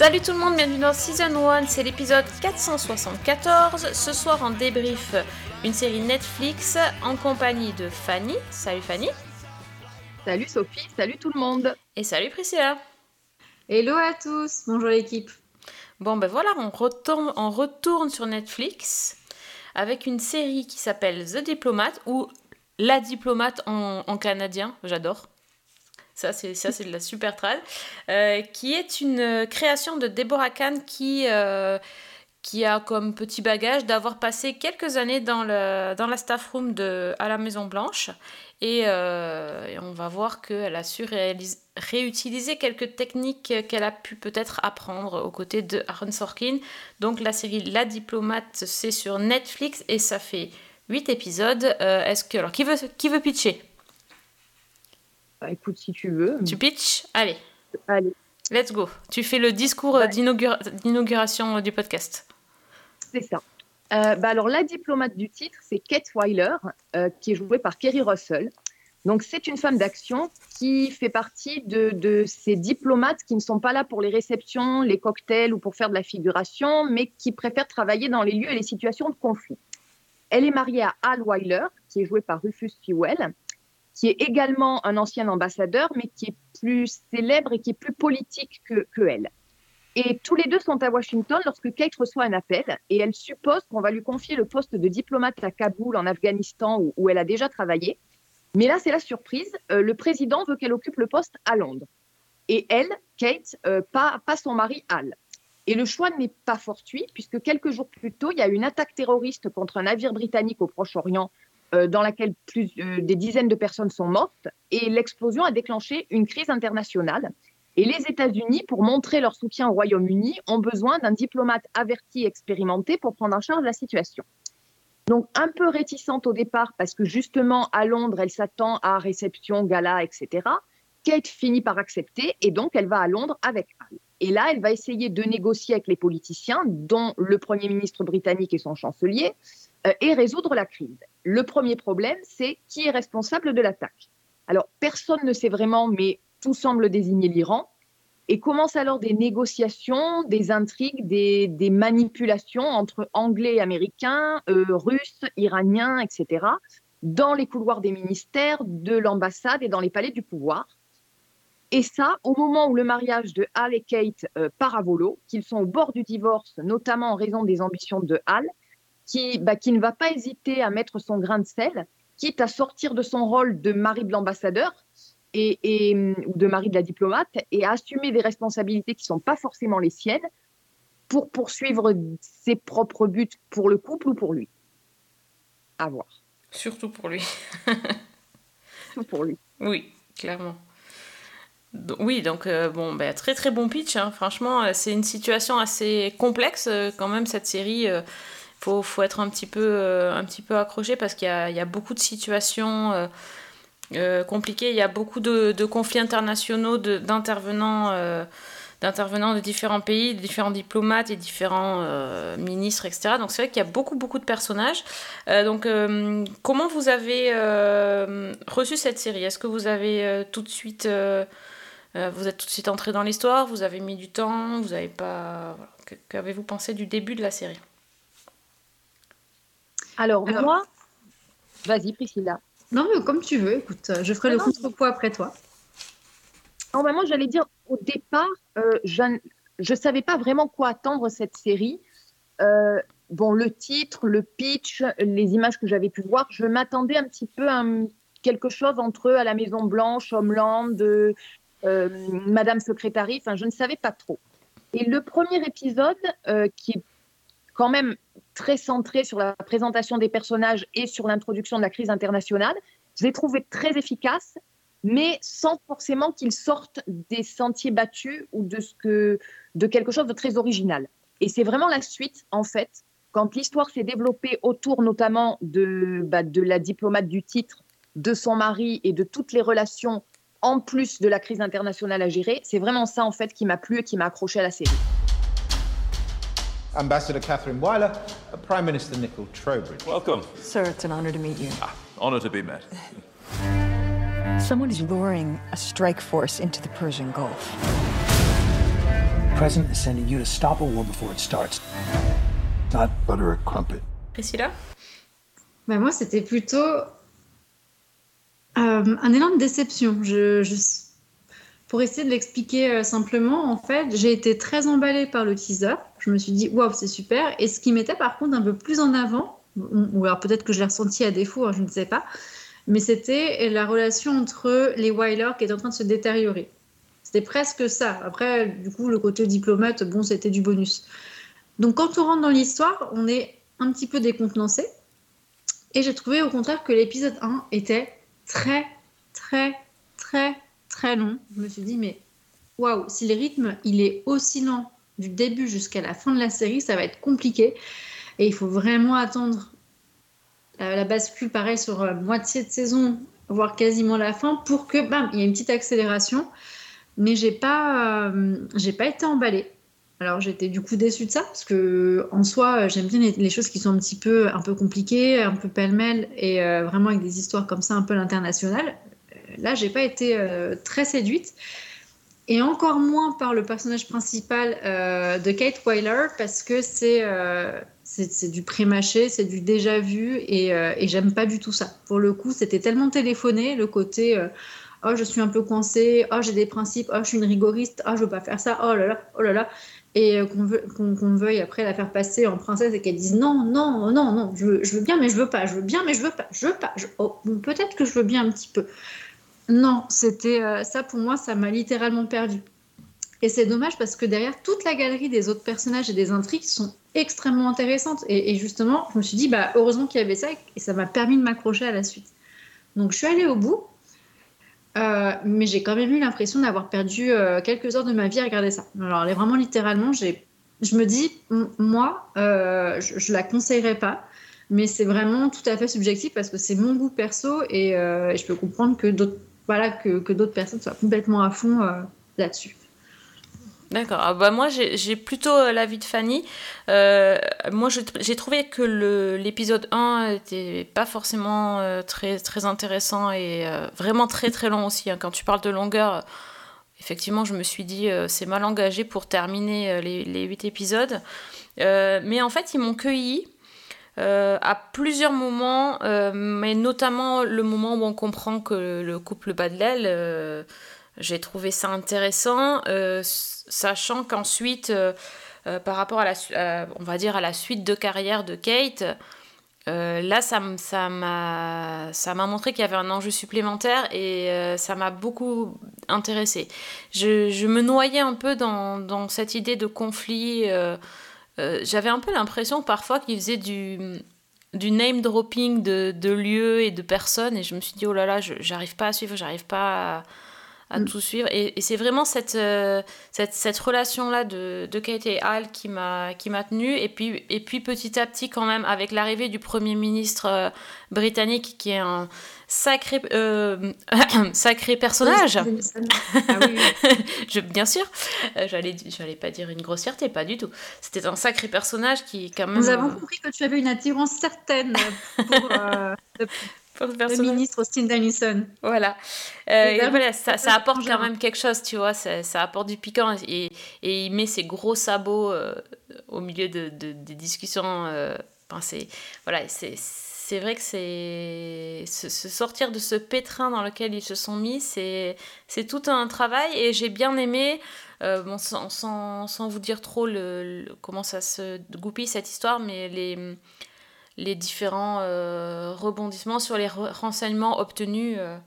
Salut tout le monde, bienvenue dans Season 1, c'est l'épisode 474. Ce soir en débrief, une série Netflix en compagnie de Fanny. Salut Fanny. Salut Sophie, salut tout le monde. Et salut Priscilla. Hello à tous, bonjour l'équipe. Bon ben voilà, on retourne, on retourne sur Netflix avec une série qui s'appelle The Diplomat ou La Diplomate en, en canadien, j'adore. Ça, c'est ça, c'est de la super trad. Euh, qui est une euh, création de Deborah Kahn qui, euh, qui a comme petit bagage d'avoir passé quelques années dans, le, dans la staff room de, à la Maison Blanche. Et, on va voir qu'elle a su réutiliser quelques techniques qu'elle a pu peut-être apprendre aux côtés de Aaron Sorkin. Donc la série La Diplomate, c'est sur Netflix et ça fait 8 épisodes. Est-ce que alors qui veut qui veut pitcher? Bah, écoute, si tu veux. Tu pitches? Allez. Allez, Let's go. Tu fais le discours euh, Ouais. d'inauguration euh, du podcast. c'est ça. Euh, bah, alors, la diplomate du titre, c'est Kate Weiler, euh, qui est jouée par Kerry Russell. Donc, c'est une femme d'action qui fait partie de, de ces diplomates qui ne sont pas là pour les réceptions, les cocktails ou pour faire de la figuration, mais qui préfèrent travailler dans les lieux et les situations de conflit. Elle est mariée à Al Weiler, qui est joué par Rufus Sewell, qui est également un ancien ambassadeur, mais qui est plus célèbre et qui est plus politique que, elle. Et tous les deux sont à Washington lorsque Kate reçoit un appel et elle suppose qu'on va lui confier le poste de diplomate à Kaboul, en Afghanistan, où, elle a déjà travaillé. Mais là, c'est la surprise. euh, le président veut qu'elle occupe le poste à Londres. Et elle, Kate, euh, pas, pas son mari Al. Et le choix n'est pas fortuit, puisque quelques jours plus tôt, il y a une attaque terroriste contre un navire britannique au Proche-Orient, dans laquelle plus, euh, des dizaines de personnes sont mortes. Et l'explosion a déclenché une crise internationale. Et les États-Unis, pour montrer leur soutien au Royaume-Uni, ont besoin d'un diplomate averti et expérimenté pour prendre en charge la situation. Donc, un peu réticente au départ, parce que justement, à Londres, elle s'attend à réception, gala, etc. Kate finit par accepter et donc elle va à Londres avec Al. Et là, elle va essayer de négocier avec les politiciens, dont le Premier ministre britannique et son chancelier, euh, et résoudre la crise. Le premier problème, c'est qui est responsable de l'attaque. Alors, personne ne sait vraiment, mais tout semble désigner l'Iran. Et commencent alors des négociations, des intrigues, des, manipulations entre Anglais Américains, euh, Russes, Iraniens, etc., dans les couloirs des ministères, de l'ambassade et dans les palais du pouvoir. Et ça, au moment où le mariage de Hal et Kate euh, part à volo, qu'ils sont au bord du divorce, notamment en raison des ambitions de Hal, qui, bah, qui ne va pas hésiter à mettre son grain de sel, quitte à sortir de son rôle de mari de l'ambassadeur et, et, ou de mari de la diplomate et à assumer des responsabilités qui ne sont pas forcément les siennes pour poursuivre ses propres buts pour le couple ou pour lui. À voir. Surtout pour lui. Tout pour lui. Oui, clairement. Oui, donc euh, bon, ben, très très bon pitch. hein. Franchement, euh, c'est une situation assez complexe euh, quand même cette série. Faut, faut être un petit peu, euh, un petit peu accroché parce qu'il y y a beaucoup de situations euh, euh, compliquées. Il y a beaucoup de, conflits internationaux, d'intervenants, d'intervenants de différents pays, de différents diplomates et différents ministres, etc. Donc c'est vrai qu'il y a beaucoup beaucoup de personnages. Donc comment vous avez reçu cette série? Est-ce que vous avez tout de suite vous êtes tout de suite entré dans l'histoire? Vous avez mis du temps? Vous n'avez pas Qu'avez-vous pensé du début de la série? Alors, Alors- moi, vas-y Priscilla. Non, mais comme tu veux, écoute, je ferai Non, le contrepoids après toi. Normalement, j'allais dire au départ, euh, je ne savais pas vraiment quoi attendre cette série. Euh, bon, le titre, le pitch, les images que j'avais pu voir, je m'attendais un petit peu à quelque chose entre à la Maison Blanche, Homeland, euh, Madame Secrétaire, enfin, je ne savais pas trop. Et le premier épisode, qui est quand même très centré sur la présentation des personnages et sur l'introduction de la crise internationale, je l'ai trouvé très efficace mais sans forcément qu'ils sortent des sentiers battus ou de quelque chose de très original. Et c'est vraiment la suite, en fait, quand l'histoire s'est développée autour notamment de, bah, de la diplomate du titre, de son mari et de toutes les relations en plus de la crise internationale à gérer, c'est vraiment ça, en fait, qui m'a plu et qui m'a accroché à la série. Ambassador Catherine Weiler, Prime Minister Nicole Trowbridge. Welcome. Sir, it's an honor to meet you. Ah, honor to be met. Someone is luring a strike force into the Persian Gulf. The president is sending you to stop a war before it starts. Not butter a crumpet. Priscilla Bah, moi, c'était plutôt euh, un élan de déception. Je, je- Pour essayer de l'expliquer euh, simplement, en fait, j'ai été très emballée par le teaser. Je me suis dit, waouh, c'est super. Et ce qui m'était par contre un peu plus en avant, ou alors peut-être que je l'ai ressenti à défaut, hein, je ne sais pas, mais c'était la relation entre les Wyler qui est en train de se détériorer. C'était presque ça. Après, du coup, le côté diplomate, bon, c'était du bonus. Donc, quand on rentre dans l'histoire, on est un petit peu décontenancé. Et j'ai trouvé au contraire que l'épisode 1 était très, très, très, très long. Je me suis dit, mais waouh, si le rythme il est aussi lent du début jusqu'à la fin de la série, ça va être compliqué. Et il faut vraiment attendre la, bascule, pareil, sur euh, moitié de saison, voire quasiment la fin, pour que, bam, il y ait une petite accélération. Mais j'ai pas, euh, j'ai pas été emballée. Alors j'étais du coup déçue de ça parce que en soi euh, j'aime bien les, choses qui sont un petit peu un peu compliquées, un peu pêle-mêle et vraiment avec des histoires comme ça un peu l'international. Là j'ai pas été euh, très séduite et encore moins par le personnage principal euh, de Kate Weiler parce que c'est euh, c'est du pré-mâché, c'est du déjà vu et, euh, et j'aime pas du tout ça. Pour le coup c'était tellement téléphoné le côté euh, oh je suis un peu coincée, oh j'ai des principes, oh je suis une rigoriste, oh je veux pas faire ça, oh là là, oh là là et qu'on veuille après la faire passer en princesse et qu'elle dise non, non, non, non, je veux, je veux bien, mais je veux pas, je veux bien, mais je veux pas, je veux pas. oh, Peut-être que je veux bien un petit peu. Non, c'était euh, ça pour moi, ça m'a littéralement perdu. Et c'est dommage parce que derrière toute la galerie des autres personnages et des intrigues sont extrêmement intéressantes. Et, justement, je me suis dit, bah, heureusement qu'il y avait ça et ça m'a permis de m'accrocher à la suite. Donc je suis allée au bout. Euh, mais j'ai quand même eu l'impression d'avoir perdu euh, quelques heures de ma vie à regarder ça. Alors, vraiment, littéralement, je me dis, moi, je, je la conseillerais pas, mais c'est vraiment tout à fait subjectif parce que c'est mon goût perso et je peux comprendre que d'autres, voilà, que, d'autres personnes soient complètement à fond euh, là-dessus. D'accord. Ah bah moi, j'ai plutôt euh, l'avis de Fanny. Euh, moi, j'ai trouvé que l'épisode 1 était pas forcément très, très intéressant et vraiment très très long aussi. hein. Quand tu parles de longueur, effectivement, je me suis dit, c'est mal engagé pour terminer les, les 8 épisodes. Mais en fait, ils m'ont cueilli. Euh, à plusieurs moments, euh, mais notamment le moment où on comprend que le couple bat de l'aile, euh, j'ai trouvé ça intéressant, sachant qu'ensuite, par rapport à la, on va dire à la suite de carrière de Kate, là, ça m'a montré qu'il y avait un enjeu supplémentaire et ça m'a beaucoup intéressé. Je, me noyais un peu dans cette idée de conflit. Euh, J'avais un peu l'impression parfois qu'il faisait du, name dropping de, de lieux et de personnes et je me suis dit, oh là là, j'arrive pas à suivre, j'arrive pas à, à Mm. tout suivre. Et, et c'est vraiment cette, euh, cette, cette relation-là de, de Kate et Al qui m'a tenue. Et puis, et puis petit à petit, quand même, avec l'arrivée du Premier ministre euh, britannique, qui est un sacré, euh, sacré personnage. Ah oui, oui. Je, bien sûr, j'allais pas dire une grossièreté, pas du tout. C'était un sacré personnage qui, quand même. Nous avons compris que tu avais une attirance certaine pour le, pour le le personnage. ministre Austin Dennison. Voilà. Euh, Et et là, voilà, ça, apporte quand même quelque chose, tu vois, ça, ça apporte du piquant et, et il met ses gros sabots euh, au milieu de, de- des discussions. euh, enfin, c'est, voilà, c'est, c'est vrai que c'est se, se sortir de ce pétrin dans lequel ils se sont mis, c'est, c'est tout un travail et j'ai bien aimé, euh, bon, sans, sans, sans vous dire trop le, le- comment ça se goupille cette histoire, mais les, les différents euh, rebondissements sur les re- renseignements obtenus. euh,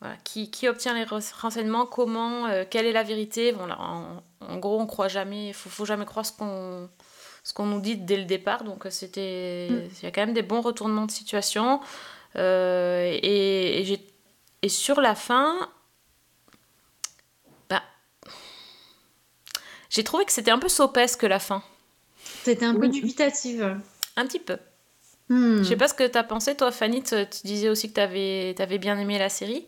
voilà, qui, qui obtient les re- renseignements, comment, euh, quelle est la vérité? Bon, là, en, en gros, on croit jamais, il faut, faut jamais croire ce qu'on ce qu'on nous dit dès le départ. Donc, c'était, il y a quand même des bons retournements de situation. Euh, et, et j'ai, et sur la fin, bah, j'ai trouvé que c'était un peu sopesque la fin. C'était un peu dubitative. Un petit peu. Hmm. Je sais pas ce que t'as pensé, toi, Fanny. Tu tu disais aussi que t'avais avais bien aimé la série.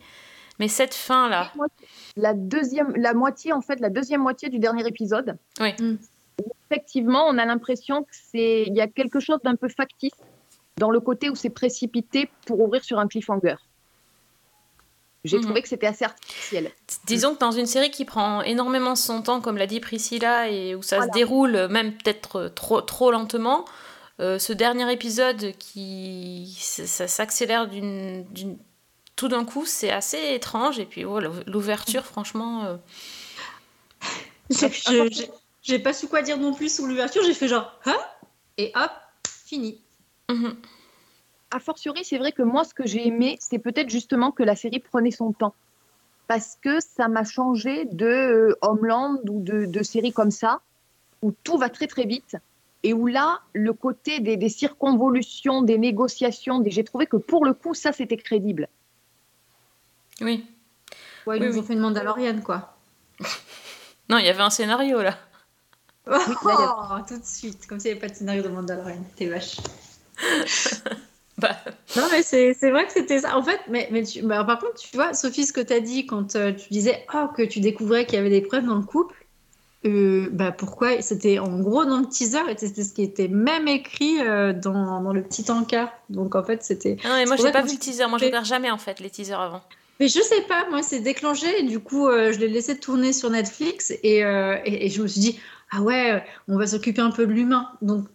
Mais cette fin-là, La deuxième, la moitié, en fait, la deuxième moitié du dernier épisode. Oui. Mm. effectivement, on a l'impression que c'est, il y a quelque chose d'un peu factice dans le côté où c'est précipité pour ouvrir sur un cliffhanger. J'ai Mhm. trouvé que c'était assez artificiel. Disons que dans une série qui prend énormément son temps, comme l'a dit Priscilla, et où ça Voilà. se déroule même peut-être trop, trop lentement, euh, ce dernier épisode qui ça, ça s'accélère d'une, d'une- tout d'un coup, c'est assez étrange. Et puis voilà, l'ouverture, franchement, euh, J'ai- je- j'ai- J'ai pas su quoi dire non plus sous l'ouverture, j'ai fait genre, hein? Et hop, fini. mhm. A fortiori, c'est vrai que moi, ce que j'ai aimé, c'est peut-être justement que la série prenait son temps. Parce que ça m'a changé de euh, Homeland ou de, de séries comme ça, où tout va très très vite. Et où là, le côté des, des circonvolutions, des négociations, des... j'ai trouvé que pour le coup, ça, c'était crédible. oui. Ouais, ils Oui, nous oui. ont fait une Mandalorian, quoi. Non, il y avait un scénario là. Oh, tout de suite, comme s'il n'y avait pas de scénario de Mandalorian. T'es vache. Bah, Non, mais c'est c'est vrai que c'était ça. En fait, mais, mais tu- bah, par contre, tu vois, Sophie, ce que tu as dit quand euh, tu disais oh, que tu découvrais qu'il y avait des preuves dans le couple, euh, bah, pourquoi? C'était en gros dans le teaser c'était ce qui était même écrit euh, dans, dans le petit encart. Donc en fait, c'était. ah non, mais moi, j'ai pas vu le teaser. Moi, je regarde jamais en fait les teasers avant. Mais je sais pas, moi, c'est déclenché et du coup, euh, je l'ai laissé tourner sur Netflix et, et, et je me suis dit ah ouais, on va s'occuper un peu de l'humain. Donc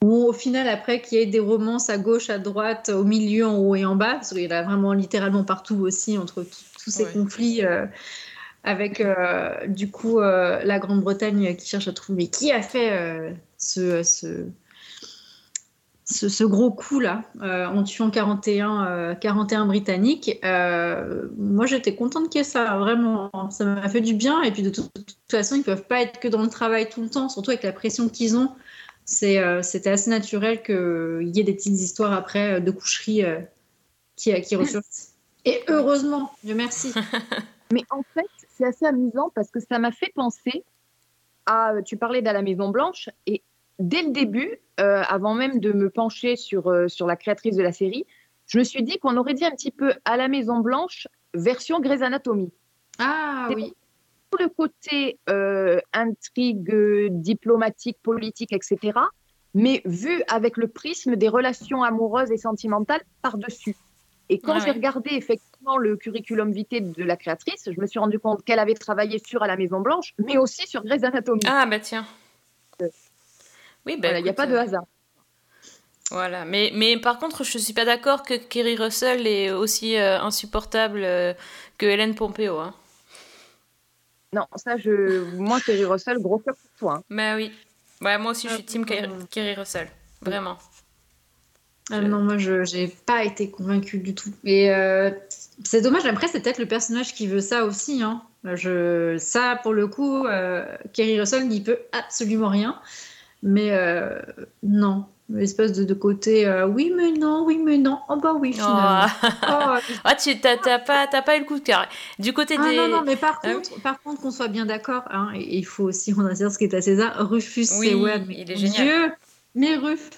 au final, après, qu'il y ait des romances à gauche, à droite, au milieu, en haut et en bas, parce qu'il y en a vraiment littéralement partout aussi, entre tous ces Ouais. conflits, avec euh, du coup euh, la Grande-Bretagne qui cherche à trouver qui a fait euh, ce, ce, ce, ce gros coup là, euh, en tuant 41, euh, 41 Britanniques? Euh, moi, j'étais contente qu'il y ait ça, vraiment. Ça m'a fait du bien. Et puis, de, toute- de toute façon, ils peuvent pas être que dans le travail tout le temps, surtout avec la pression qu'ils ont. C'est, euh, c'était assez naturel qu'il y ait des petites histoires après de coucherie euh, qui, qui ressurgissent. Et heureusement, Dieu merci. Mais en fait, c'est assez amusant parce que ça m'a fait penser à. Tu parlais d'à la Maison Blanche et dès le début, euh, avant même de me pencher sur, euh, sur la créatrice de la série, je me suis dit qu'on aurait dit un petit peu à la Maison Blanche version Grey's Anatomy. Ah oui. Tout le côté euh, intrigue euh, diplomatique, politique, etc., mais vu avec le prisme des relations amoureuses et sentimentales par-dessus. Et quand Ouais, j'ai regardé effectivement le curriculum vitae de la créatrice, je me suis rendu compte qu'elle avait travaillé sur à la Maison Blanche, mais aussi sur Grey's Anatomy. Ah, bah tiens. Oui, bah. Voilà, Il n'y a pas de euh, hasard. Voilà, mais, mais par contre, je suis pas d'accord que Kerry Russell est aussi euh, insupportable euh, que Hélène Pompeo. Hein. Non, ça, je... moi, Kerry Russell, gros cœur pour toi. hein. Bah oui. Ouais, moi aussi, je suis team Kerry, Euh, Kerry Russell. Vraiment. Ah non, moi, je n'ai pas été convaincue du tout. Et euh, c'est dommage, après, c'est peut-être le personnage qui veut ça aussi. Hein. Je, ça, pour le coup, euh, Kerry Russell n'y peut absolument rien. Mais euh, non, l'espèce de, de côté euh, oui, mais non, oui, mais non. Oh bah oui, finalement. Oh. Oh, Ah, tu t'as pas, t'as pas eu le coup de cœur. Du côté Ah des. non, non, mais par Ah contre, par contre qu'on soit bien d'accord, hein, il faut aussi à César ce qui est à César, Rufus Oui, Sewell, mais il est génial. Dieu, mais Rufus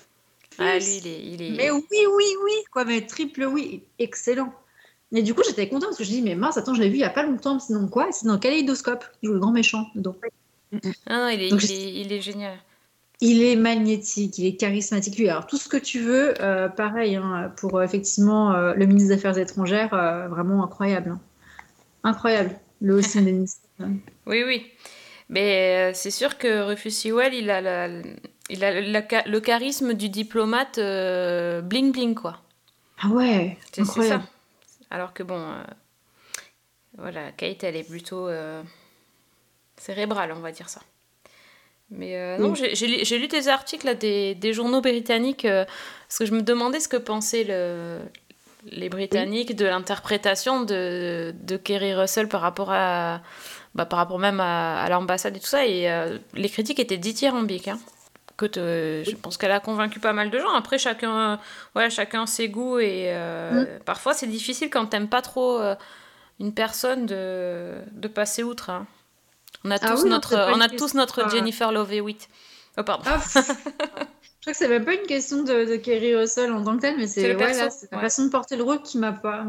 Ah, lui, il est. Il est... Mais oui, oui, oui, quoi, mais triple oui, excellent. Et du coup, j'étais contente parce que je dis, mais mince, attends, je l'ai vu il y a pas longtemps, c'est dans quoi? C'est dans Kaléidoscope, il joue le grand méchant dedans. Ah non, il est, Donc, il je- est, il est génial. Il est magnétique, il est charismatique, lui. Alors, tout ce que tu veux, euh, pareil, hein, pour euh, effectivement euh, le ministre des Affaires étrangères, euh, vraiment incroyable. hein. Incroyable. Le aussi ministre. Oui, oui. Mais euh, c'est sûr que Rufus Sewell, il a, la- il a le, charisme du diplomate euh, bling bling, quoi. Ah ouais, C'est ça. incroyable. Alors que bon, euh, voilà, Kate, elle est plutôt euh, cérébrale, on va dire ça. Mais euh, non, Oui. j'ai- lu- des articles là, des, des journaux britanniques euh, parce que je me demandais ce que pensaient le- les Britanniques de l'interprétation de, de Kerry Russell par rapport à, bah, par rapport même à, à l'ambassade et tout ça. Et euh, les critiques étaient dithyrambiques. Hein. Écoute, euh, je pense qu'elle a convaincu pas mal de gens. Après, chacun, euh, ouais, chacun ses goûts et euh, parfois c'est difficile quand t'aimes pas trop euh, une personne de, de passer outre. hein. On a Ah tous oui, notre, on a tous notre Jennifer Love Hewitt. Oh pardon. Ah, je crois que c'est même pas une question de, de Kerry Russell en tant que tel, mais C'est ouais, la ouais. façon de porter le rôle qui m'a pas.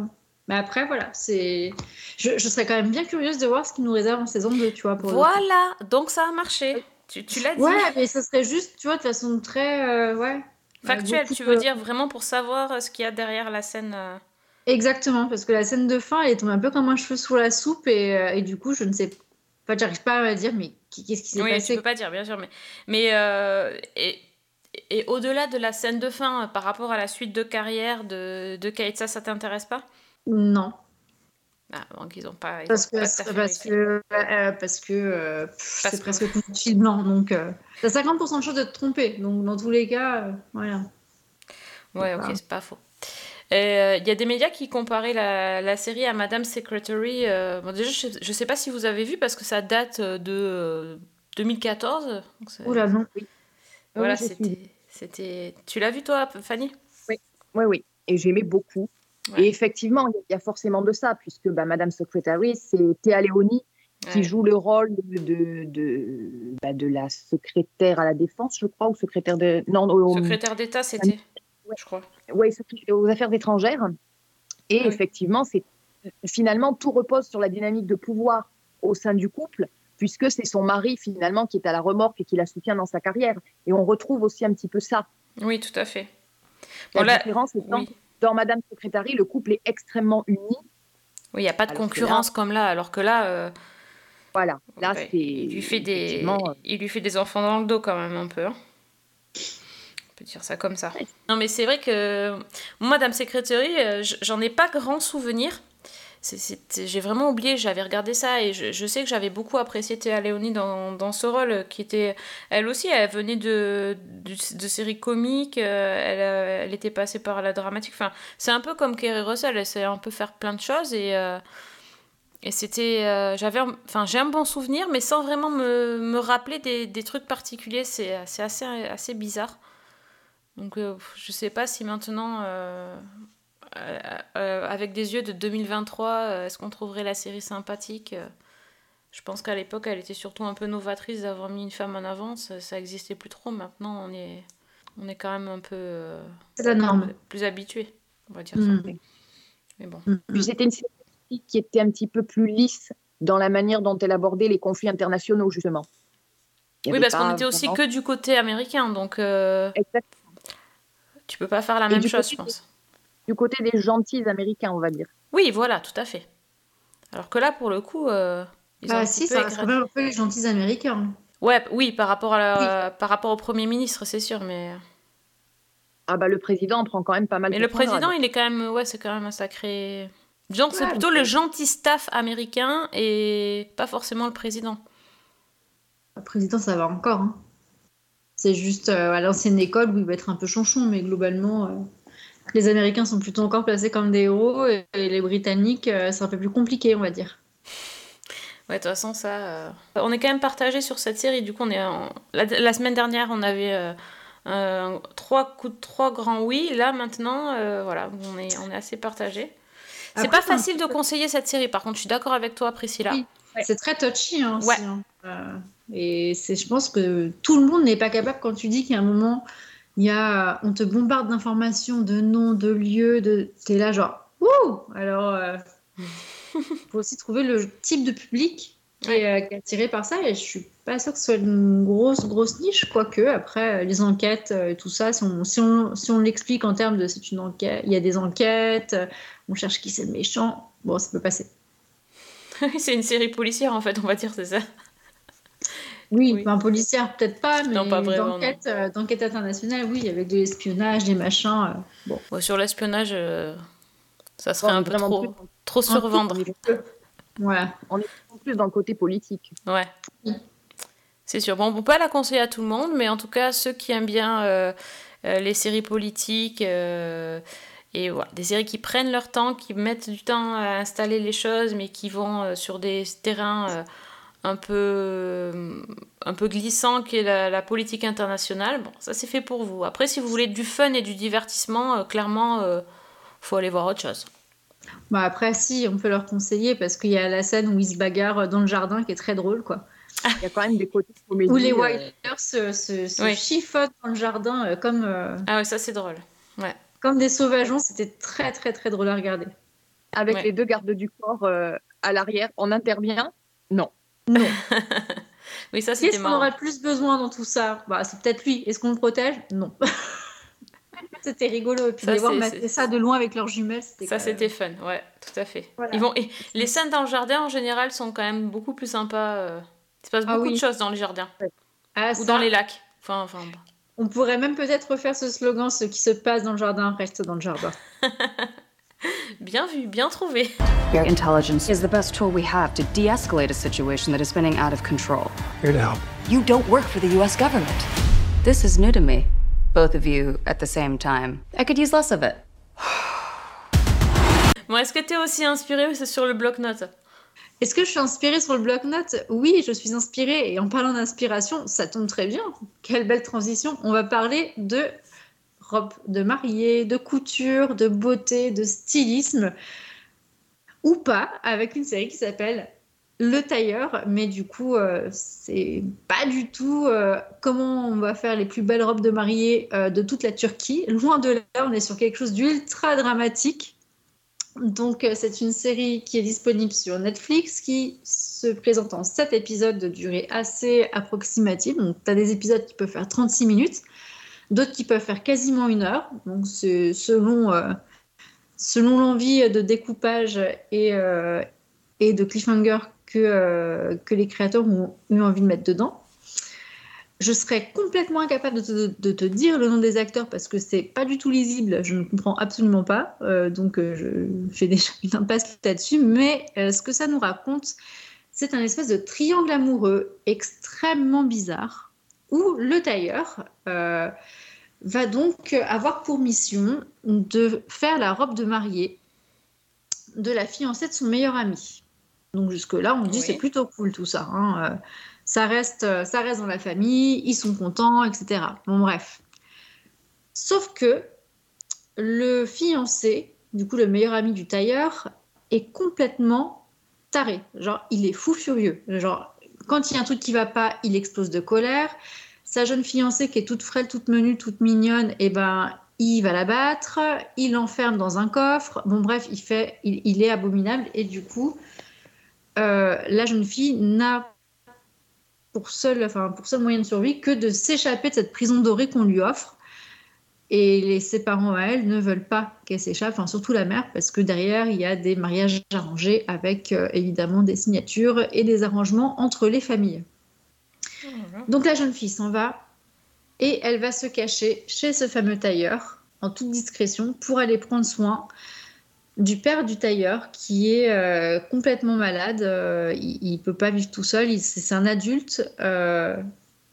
Mais après, voilà, c'est. Je, je serais quand même bien curieuse de voir ce qu'il nous réserve en saison 2, tu vois. Pour. Voilà, donc ça a marché. Tu, tu l'as dit. Ouais, mais ça serait juste, tu vois, de façon très. euh, ouais. Factuel, beaucoup tu veux de- dire vraiment pour savoir euh, ce qu'il y a derrière la scène. euh. Exactement, parce que la scène de fin, elle est tombée un peu comme un cheveu sous la soupe, et, euh, et du coup, je ne sais pas, j'arrive pas à dire, mais qu'est-ce qui s'est Oui, passé? peux pas dire, bien sûr, mais mais euh, et, et au-delà de la scène de fin, euh, par rapport à la suite de carrière de de Kaitsa, ça t'intéresse pas? Non, Ah, donc ils ont pas. ils parce ont que pas à fait parce que euh, parce que euh, c'est que- presque fil blanc, donc euh, t'as 50% de chance de te tromper, donc dans tous les cas, euh, voilà. Ouais, ok, Voilà. c'est pas faux. Euh, Il y a des médias qui comparaient la, la série à Madame Secretary. euh, bon, déjà, je, je sais pas si vous avez vu parce que ça date euh, de euh, 2014. donc c'est- Oula, non. Voilà, Oui, j'ai suivi. c'était, c'était. Tu l'as vu toi, Fanny? Oui, oui. Et j'aimais beaucoup. Ouais. Et effectivement, il y a forcément de ça, puisque bah, Madame Secretary, c'est Théa Léoni qui Ouais. joue le rôle de, de, de, bah, de la secrétaire à la défense, je crois, ou secrétaire de. Non, au- Secrétaire d'État, c'était, Ouais. je crois. secré- aux affaires étrangères. Et Oui. effectivement, c'est finalement tout repose sur la dynamique de pouvoir au sein du couple, puisque c'est son mari finalement qui est à la remorque et qui la soutient dans sa carrière. Et on retrouve aussi un petit peu ça. Oui, tout à fait. La Bon, là, différence étant oui. Dans Madame Secretary, le couple est extrêmement uni. Oui, il n'y a pas de Alors concurrence comme là, alors que là, euh, Voilà. Là, ouais, c'est il, lui fait des... effectivement, euh, il lui fait des enfants dans le dos quand même un peu. hein. On peut dire ça comme ça. Non, mais c'est vrai que Madame Secretary, euh, j'en ai pas grand souvenir. J'ai vraiment oublié, j'avais regardé ça et je, je sais que j'avais beaucoup apprécié Théa Léoni dans, dans ce rôle euh, qui était. Elle aussi, elle venait de, de, de séries comiques, euh, elle, euh, elle était passée par la dramatique. Enfin, c'est un peu comme Kerry Russell, elle sait un peu faire plein de choses et. et c'était. j'avais Enfin, j'ai un bon souvenir, mais sans vraiment me, me rappeler des, des trucs particuliers. C'est assez, assez bizarre. Donc, euh, je sais pas si maintenant, avec des yeux de 2023, euh, est-ce qu'on trouverait la série sympathique Euh, Je pense qu'à l'époque, elle était surtout un peu novatrice d'avoir mis une femme en avant. Ça, ça existait plus trop. Maintenant, on est, on est quand même un peu euh, C'est la norme. plus, habitué, on va dire ça. Mais bon. Mm. Puis c'était une série qui était un petit peu plus lisse dans la manière dont elle abordait les conflits internationaux, justement. Oui, parce qu'on était aussi vraiment- que du côté américain, donc euh, Exact. tu peux pas faire la Et même chose, côté je pense. Du côté des gentils américains, on va dire. Oui, voilà, tout à fait. Alors que là, pour le coup, euh, ils ont Bah un si, petit peu ça reste quand même un peu les gentils américains. Ouais, oui, par rapport, à la- par rapport au Premier ministre, c'est sûr, mais... Ah bah le président prend quand même pas mal Mais pour le son président, grade. il est quand même... Ouais, c'est quand même un sacré... Disons que c'est Ouais, plutôt mais- le gentil staff américain et pas forcément le président. Le président, ça va encore. hein. C'est juste euh, à l'ancienne école où il va être un peu chanchon, mais globalement, euh, les Américains sont plutôt encore placés comme des héros et, et les Britanniques, euh, c'est un peu plus compliqué, on va dire. Ouais, de toute façon, ça... euh, On est quand même partagé sur cette série. Du coup, on est en- la, la semaine dernière, on avait euh, euh, trois coups de trois grands oui. Là, maintenant, euh, voilà, on est, on est assez partagé. C'est pas facile de conseiller cette série. Par contre, je suis d'accord avec toi, Priscilla. Oui. C'est très touchy hein, aussi, hein. Euh, et c'est, je pense que tout le monde n'est pas capable quand tu dis qu'il y a un moment, il y a, on te bombarde d'informations, de noms, de lieux, de, t'es là genre, ouh Alors, euh, faut aussi trouver le type de public qui est, euh, qui est attiré par ça. Et je suis pas sûre que ce soit une grosse grosse niche, quoique après euh, les enquêtes euh, et tout ça, si on, si on, si on l'explique en termes de c'est une enquête, il y a des enquêtes, euh, on cherche qui c'est le méchant, bon, ça peut passer. c'est une série policière, en fait, on va dire, c'est ça. Oui, Oui. enfin, policière peut-être pas, mais Non, pas vraiment, d'enquête, euh, d'enquête internationale, oui, avec de l'espionnage, des machins. euh, bon. Ouais, sur l'espionnage, euh, ça serait Bon, un peu vraiment trop, plus- trop survendre. Voilà. On est en plus dans le côté politique. Ouais. Oui. C'est sûr. Bon, on peut pas la conseiller à tout le monde, mais en tout cas, ceux qui aiment bien les séries politiques, euh, et voilà, des séries qui prennent leur temps, qui mettent du temps à installer les choses, mais qui vont euh, sur des terrains euh, un peu, euh, un peu glissants, qui est la, la politique internationale, bon, ça c'est fait pour vous. Après, si vous voulez du fun et du divertissement, euh, clairement, euh, faut aller voir autre chose. Bah, après, si, on peut leur conseiller parce qu'il y a la scène où ils se bagarrent dans le jardin qui est très drôle, quoi. Il y a quand même des côtés comédie. Où les euh, Wilders se, se, se Oui. chiffonnent dans le jardin euh, comme, euh, Ah ouais, ça c'est drôle. comme des sauvageons. C'était très, très, très drôle à regarder. avec Ouais. les deux gardes du corps euh, à l'arrière, on intervient? Non. Non. Oui, ça Qu'est-ce qu'on aurait le plus besoin dans tout ça? Bah, C'est peut-être lui. Est-ce qu'on le protège? Non. c'était rigolo. Et puis Ça, les voir mater ça de loin avec leurs jumelles, c'était Ça même- c'était fun, ouais, tout à fait. Voilà. Ils vont... et les scènes dans le jardin en général sont quand même beaucoup plus sympas. euh, Il se passe Ah beaucoup oui. de choses dans le jardin. Ah, Ou ça, dans les lacs. Enfin. On pourrait même peut-être refaire ce slogan ce qui se passe dans le jardin reste dans le jardin. Bien vu, bien trouvé. Your intelligence is the best tool we have to de escalate a situation that is spinning out of control. Here to help. You don't work for the US government. This is new to me. Both of you at the same time. I could use less of it. Bon, est-ce que t'es aussi inspiré c'est sur le bloc-notes? Est-ce que je suis inspirée sur le bloc-notes? Oui, je suis inspirée. Et en parlant d'inspiration, ça tombe très bien. Quelle belle transition. On va parler de robe de mariée, de couture, de beauté, de stylisme. Ou pas, avec une série qui s'appelle Le Tailleur. Mais du coup, euh, c'est pas du tout euh, comment on va faire les plus belles robes de mariée euh, de toute la Turquie. Loin de là, on est sur quelque chose d'ultra dramatique. Donc, c'est une série qui est disponible sur Netflix, qui se présente en 7 épisodes de durée assez approximative. Donc, tu as des épisodes qui peuvent faire 36 minutes, d'autres qui peuvent faire quasiment une heure. Donc, c'est selon, euh, selon l'envie de découpage et, euh, et de cliffhanger que, euh, que les créateurs ont eu envie de mettre dedans. Je serais complètement incapable de te, de te dire le nom des acteurs parce que c'est pas du tout lisible, je ne comprends absolument pas. Donc je fais déjà une impasse là-dessus. Mais ce que ça nous raconte, c'est un espèce de triangle amoureux extrêmement bizarre où le tailleur euh, va donc avoir pour mission de faire la robe de mariée de la fiancée de son meilleur ami. Donc jusque-là, on dit Oui. c'est plutôt cool tout ça. hein, euh, ça reste, euh, ça reste dans la famille, ils sont contents, etc. Bon, bref. Sauf que le fiancé, du coup le meilleur ami du tailleur, est complètement taré. Genre, il est fou furieux. Genre, quand il y a un truc qui va pas, il explose de colère. Sa jeune fiancée, qui est toute frêle, toute menue, toute mignonne, eh ben, il va la battre, il l'enferme dans un coffre. Bon, bref, il, fait, est abominable. Et du coup, euh, la jeune fille n'a pour seul, enfin, moyen de survie que de s'échapper de cette prison dorée qu'on lui offre. Et ses parents à elle ne veulent pas qu'elle s'échappe, enfin, surtout la mère, parce que derrière, il y a des mariages arrangés avec euh, évidemment des signatures et des arrangements entre les familles. Donc la jeune fille s'en va et elle va se cacher chez ce fameux tailleur en toute discrétion pour aller prendre soin du père du tailleur qui est euh, complètement malade. euh, il, ne peut pas vivre tout seul. C'est un adulte euh,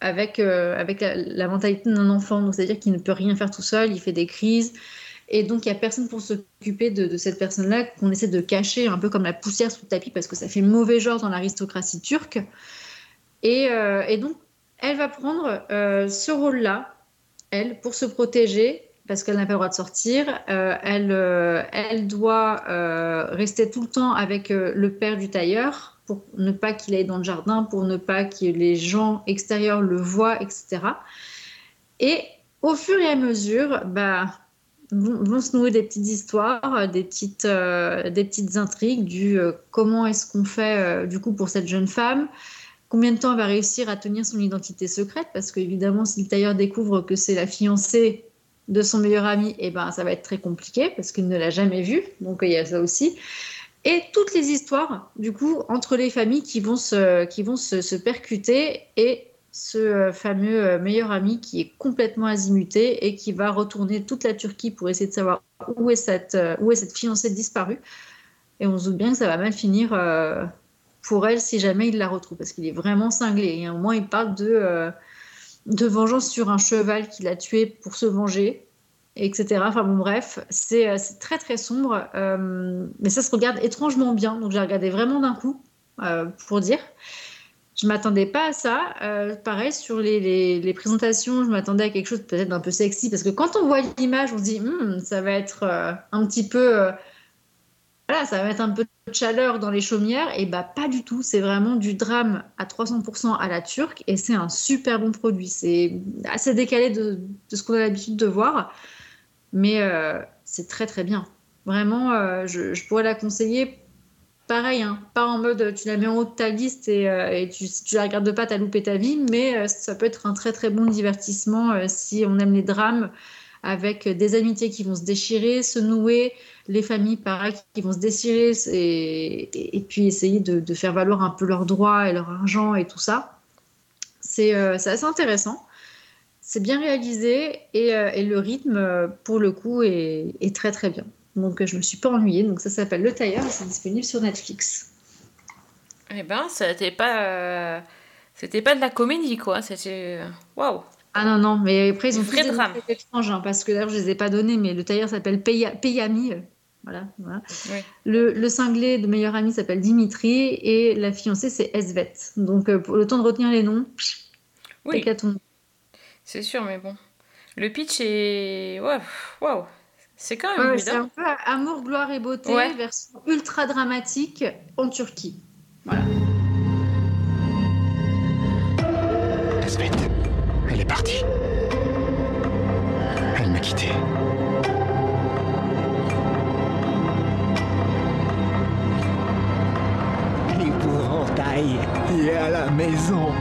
avec, avec la, mentalité d'un enfant. C'est-à-dire qu'il ne peut rien faire tout seul. Il fait des crises. Et donc, il n'y a personne pour s'occuper de, de cette personne-là qu'on essaie de cacher un peu comme la poussière sous le tapis parce que ça fait mauvais genre dans l'aristocratie turque. Et, euh, et donc, elle va prendre euh, ce rôle-là, elle, pour se protéger, parce qu'elle n'a pas le droit de sortir. Euh, elle, elle doit rester tout le temps avec le père du tailleur, pour ne pas qu'il aille dans le jardin, pour ne pas que les gens extérieurs le voient, etc. Et au fur et à mesure, bah, vont, se nouer des petites histoires, des petites, des petites intrigues du comment est-ce qu'on fait du coup pour cette jeune femme, combien de temps va réussir à tenir son identité secrète, parce qu'évidemment, si le tailleur découvre que c'est la fiancée de son meilleur ami, eh ben, ça va être très compliqué, parce qu'il ne l'a jamais vue, donc il y a ça aussi. Et toutes les histoires, du coup, entre les familles qui vont se, qui vont se, percuter, et ce euh, fameux euh, meilleur ami qui est complètement azimuté et qui va retourner toute la Turquie pour essayer de savoir où est cette, euh, où est cette fiancée disparue. Et on se doute bien que ça va mal finir pour elle si jamais il la retrouve, parce qu'il est vraiment cinglé. Et à un moment, il parle de, euh, de vengeance sur un cheval qu'il a tué pour se venger, etc. Enfin bon, bref, c'est euh, très très sombre, euh, mais ça se regarde étrangement bien. Donc j'ai regardé vraiment d'un coup, pour dire. Je m'attendais pas à ça. Pareil, sur les, les- les présentations, je m'attendais à quelque chose peut-être d'un peu sexy, parce que quand on voit l'image, on se dit, Hmm, ça va être un petit peu... voilà, ça va mettre un peu de chaleur dans les chaumières, et bah pas du tout. C'est vraiment du drame à 300% à la turque, et c'est un super bon produit. C'est assez décalé de, ce qu'on a l'habitude de voir, mais euh, c'est très très bien. Vraiment, euh, je, pourrais la conseiller pareil, hein, pas en mode tu la mets en haut de ta liste et, euh, tu, si tu la regardes pas, t'as loupé ta vie, mais ça peut être un très très bon divertissement si on aime les drames avec des amitiés qui vont se déchirer, se nouer, les familles pareil qui vont se déchirer et, puis essayer de, de faire valoir un peu leurs droits et leur argent et tout ça. C'est euh, assez intéressant. C'est bien réalisé et, euh, et le rythme, euh, pour le coup, est, est très très bien. Donc je me suis pas ennuyée. Donc ça s'appelle Le Tailleur et c'est disponible sur Netflix. Eh ben, c'était pas. euh, C'était pas de la comédie, quoi. C'était. Waouh! Ah non, non, mais après ils ont tous des étranges, hein, parce que d'ailleurs je les ai pas donnés, mais le tailleur s'appelle euh, Voilà, voilà. Oui. Le, le cinglé de meilleur ami s'appelle Dimitri et la fiancée c'est Esvet. Donc euh, pour le temps de retenir les noms, Oui, hécatombe. c'est sûr, mais bon. Le pitch est. Waouh! Waouh! C'est quand même Ouais, c'est un peu amour, gloire et beauté, Ouais. version ultra dramatique en Turquie. Voilà. Esbeth, elle est partie. Elle m'a quitté. L'épouvantail est à la maison.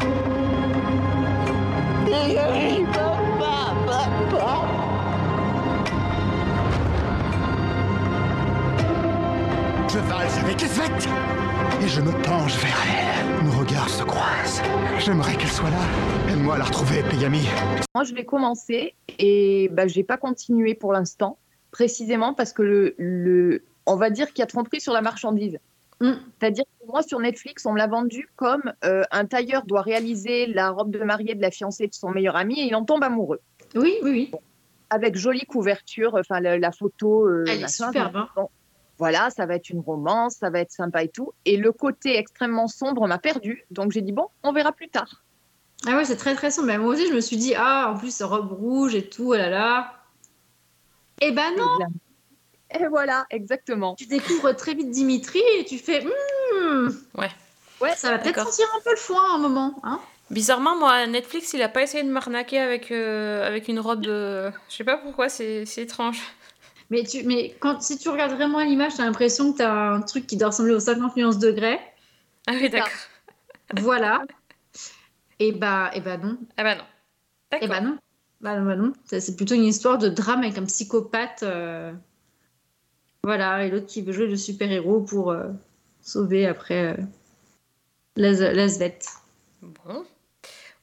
Je valse avec Esbeth et je me penche vers elle. Nos regards se croisent. J'aimerais qu'elle soit là. Aide-moi à la retrouver, Payami. Moi, je l'ai commencé et bah, je n'ai pas continué pour l'instant, précisément parce que le, le- on va dire qu'il y a tromperie sur la marchandise. Mm. C'est-à-dire que moi, sur Netflix, on me l'a vendu comme euh, un tailleur doit réaliser la robe de mariée de la fiancée de son meilleur ami et il en tombe amoureux. Oui, oui, oui. Avec jolie couverture, enfin la, la photo. euh, Elle est superbe, hein. Bon, voilà, ça va être une romance, ça va être sympa et tout. Et le côté extrêmement sombre m'a perdu. Donc j'ai dit, bon, on verra plus tard. Ah ouais, c'est très très sombre. Mais moi aussi, je me suis dit, ah, en plus, robe rouge et tout, oh là là. Eh ben non, Et voilà, exactement. tu découvres très vite Dimitri et tu fais, hmm, Ouais. Ouais, ça va peut-être sentir un peu le foin à un moment. Hein Bizarrement, moi, Netflix, il a pas essayé de m'arnaquer avec, euh, avec une robe de. Je sais pas pourquoi, c'est c'est étrange. mais tu, mais quand, si tu regardes vraiment l'image, tu as l'impression que tu as un truc qui doit ressembler aux 50 nuances degrés. Ah oui, d'accord. Voilà. Et bah, et bah non. Ah bah non. Et bah non. Bah, bah non. C'est plutôt une histoire de drame avec un psychopathe. euh, Voilà. Et l'autre qui veut jouer le super-héros pour euh, sauver après euh, la. Bon.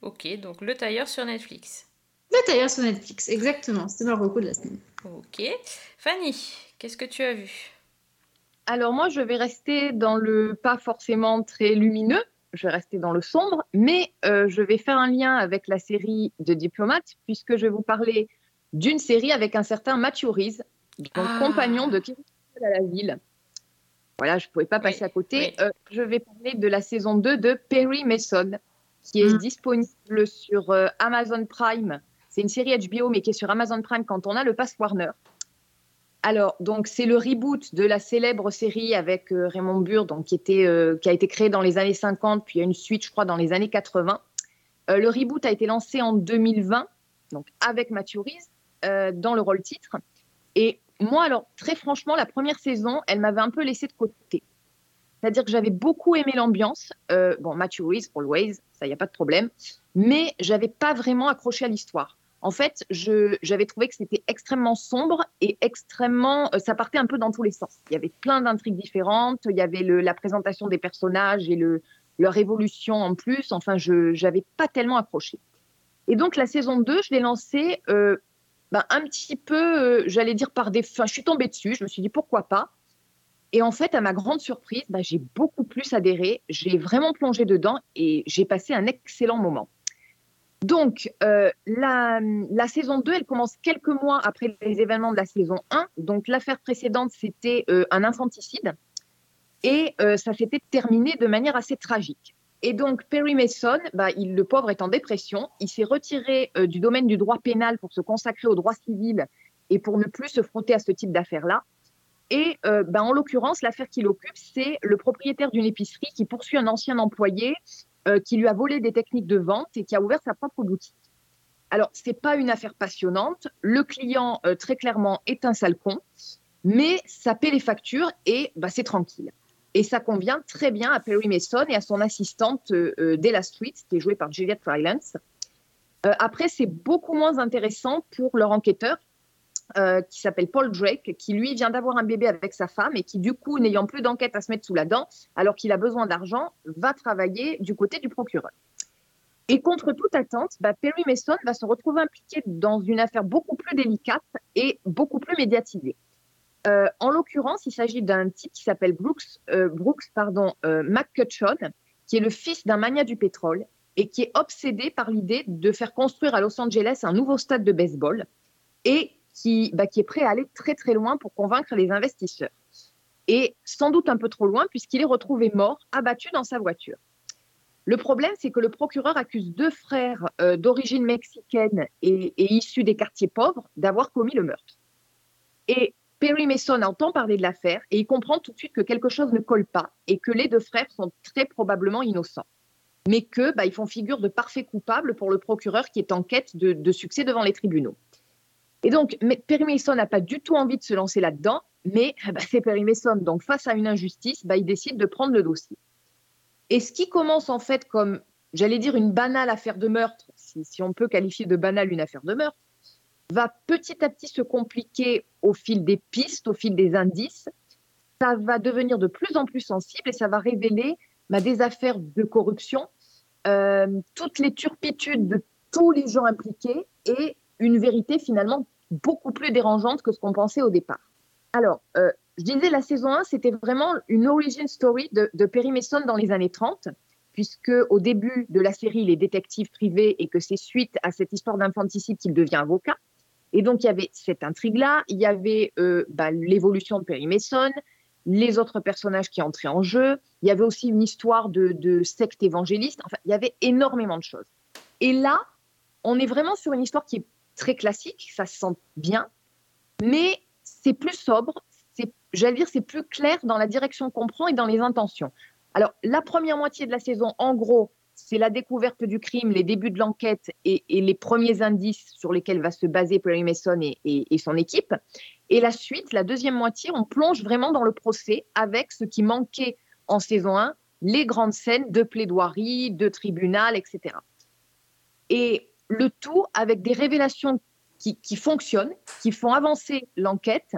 Ok, donc le tailleur sur Netflix. Le tailleur sur Netflix, exactement. C'était ma reco de la semaine. Ok. Fanny, qu'est-ce que tu as vu? Alors moi, je vais rester dans le pas forcément très lumineux, je vais rester dans le sombre, mais euh, je vais faire un lien avec la série de Diplomate, puisque je vais vous parler d'une série avec un certain Matthew Rhys, donc Ah. compagnon de Kevin à la ville. Voilà, je ne pouvais pas passer à côté. oui. Euh, je vais parler de la saison 2 de Perry Mason, qui est Mm. disponible sur euh, Amazon Prime. C'est une série HBO, mais qui est sur Amazon Prime quand on a le pass Warner. Alors, donc, c'est le reboot de la célèbre série avec euh, Raymond Burr, donc, qui, était, qui a été créée dans les années 50, puis il y a une suite, je crois, dans les années 80. Euh, le reboot a été lancé en 2020, donc avec Rhys, euh, dans le rôle titre. Et moi, alors, très franchement, la première saison, elle m'avait un peu laissé de côté. C'est-à-dire que j'avais beaucoup aimé l'ambiance. Euh, bon, Matthew Rhys, always, ça, il n'y a pas de problème. Mais j'avais pas vraiment accroché à l'histoire. En fait, j'avais trouvé que c'était extrêmement sombre et extrêmement. euh, ça partait un peu dans tous les sens. Il y avait plein d'intrigues différentes. Il y avait la présentation des personnages et le, leur évolution en plus. Enfin, je n'avais pas tellement accroché. Et donc, la saison 2, je l'ai lancée euh, ben, un petit peu, euh, j'allais dire par des. Enfin, je suis tombée dessus. Je me suis dit pourquoi pas. Et en fait, à ma grande surprise, ben, j'ai beaucoup plus adhéré. J'ai vraiment plongé dedans et j'ai passé un excellent moment. Donc, euh, la, la saison 2, elle commence quelques mois après les événements de la saison 1. Donc, l'affaire précédente, c'était euh, un infanticide. Et ça s'était terminé de manière assez tragique. Et donc, Perry Mason, bah, il, le pauvre est en dépression. Il s'est retiré euh, du domaine du droit pénal pour se consacrer au droit civil et pour ne plus se frotter à ce type d'affaires-là. Et euh, bah, en l'occurrence, l'affaire qui l'occupe, c'est le propriétaire d'une épicerie qui poursuit un ancien employé euh, qui lui a volé des techniques de vente et qui a ouvert sa propre boutique. Alors, ce n'est pas une affaire passionnante. Le client, euh, très clairement, est un sale con, mais ça paie les factures et bah, c'est tranquille. Et ça convient très bien à Perry Mason et à son assistante euh, euh, Della Street, qui est jouée par Juliette Rylance. Euh, après, c'est beaucoup moins intéressant pour leur enquêteur, qui s'appelle Paul Drake, qui lui vient d'avoir un bébé avec sa femme et qui, du coup, n'ayant plus d'enquête à se mettre sous la dent, alors qu'il a besoin d'argent, va travailler du côté du procureur. Et contre toute attente, bah, Perry Mason va se retrouver impliqué dans une affaire beaucoup plus délicate et beaucoup plus médiatisée. Euh, en l'occurrence, il s'agit d'un type qui s'appelle Brooks, euh, pardon, euh, qui est le fils d'un magnat du pétrole et qui est obsédé par l'idée de faire construire à Los Angeles un nouveau stade de baseball et qui, bah, qui est prêt à aller très très loin pour convaincre les investisseurs. Et sans doute un peu trop loin puisqu'il est retrouvé mort, abattu dans sa voiture. Le problème, c'est que le procureur accuse deux frères euh, d'origine mexicaine et, et issus des quartiers pauvres d'avoir commis le meurtre. Et Perry Mason entend parler de l'affaire et il comprend tout de suite que quelque chose ne colle pas et que les deux frères sont très probablement innocents. Mais que bah, font figure de parfaits coupables pour le procureur qui est en quête de, succès devant les tribunaux. Et donc, Perry Mason n'a pas du tout envie de se lancer là-dedans, mais bah, c'est Perry Mason. Donc, face à une injustice, bah, il décide de prendre le dossier. Et ce qui commence en fait comme, j'allais dire, une banale affaire de meurtre, si on peut qualifier de banale une affaire de meurtre, va petit à petit se compliquer au fil des pistes, au fil des indices. Ça va devenir de plus en plus sensible et ça va révéler bah, des affaires de corruption, euh, toutes les turpitudes de tous les gens impliqués et une vérité finalement beaucoup plus dérangeante que ce qu'on pensait au départ. Alors, euh, je disais, la saison 1, c'était vraiment une origin story de, de Perry Mason dans les années 30, puisque au début de la série, il est détective privé et que c'est suite à cette histoire d'infanticide qu'il devient avocat. Et donc, il y avait cette intrigue-là, il y avait euh, bah, l'évolution de Perry Mason, les autres personnages qui entraient en jeu, il y avait aussi une histoire de, de secte évangéliste, enfin, il y avait énormément de choses. Et là, on est vraiment sur une histoire qui est très classique, ça se sent bien, mais c'est plus sobre, j'allais dire, c'est plus clair dans la direction qu'on prend et dans les intentions. Alors, la première moitié de la saison, en gros, c'est la découverte du crime, les débuts de l'enquête et, les premiers indices sur lesquels va se baser Perry Mason et, son équipe. Et la suite, la deuxième moitié, on plonge vraiment dans le procès avec ce qui manquait en saison 1, les grandes scènes de plaidoirie, de tribunal, etc. Et le tout avec des révélations qui, qui fonctionnent, qui font avancer l'enquête.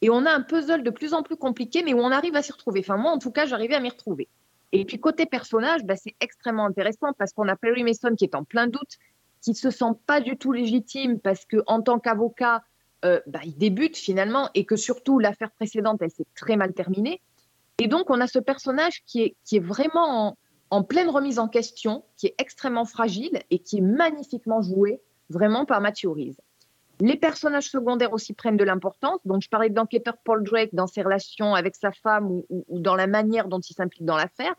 Et on a un puzzle de plus en plus compliqué, mais où on arrive à s'y retrouver. Enfin, moi, en tout cas, j'arrivais à m'y retrouver. Et puis, côté personnage, bah, c'est extrêmement intéressant parce qu'on a Perry Mason qui est en plein doute, qui se sent pas du tout légitime parce que en tant qu'avocat, euh, bah, il débute finalement et que surtout l'affaire précédente, elle s'est très mal terminée. Et donc, on a ce personnage qui est, vraiment en, pleine remise en question, qui est extrêmement fragile et qui est magnifiquement joué vraiment par Matthew Reese. Les personnages secondaires aussi prennent de l'importance. Donc, je parlais de l'enquêteur Paul Drake dans ses relations avec sa femme ou, dans la manière dont il s'implique dans l'affaire.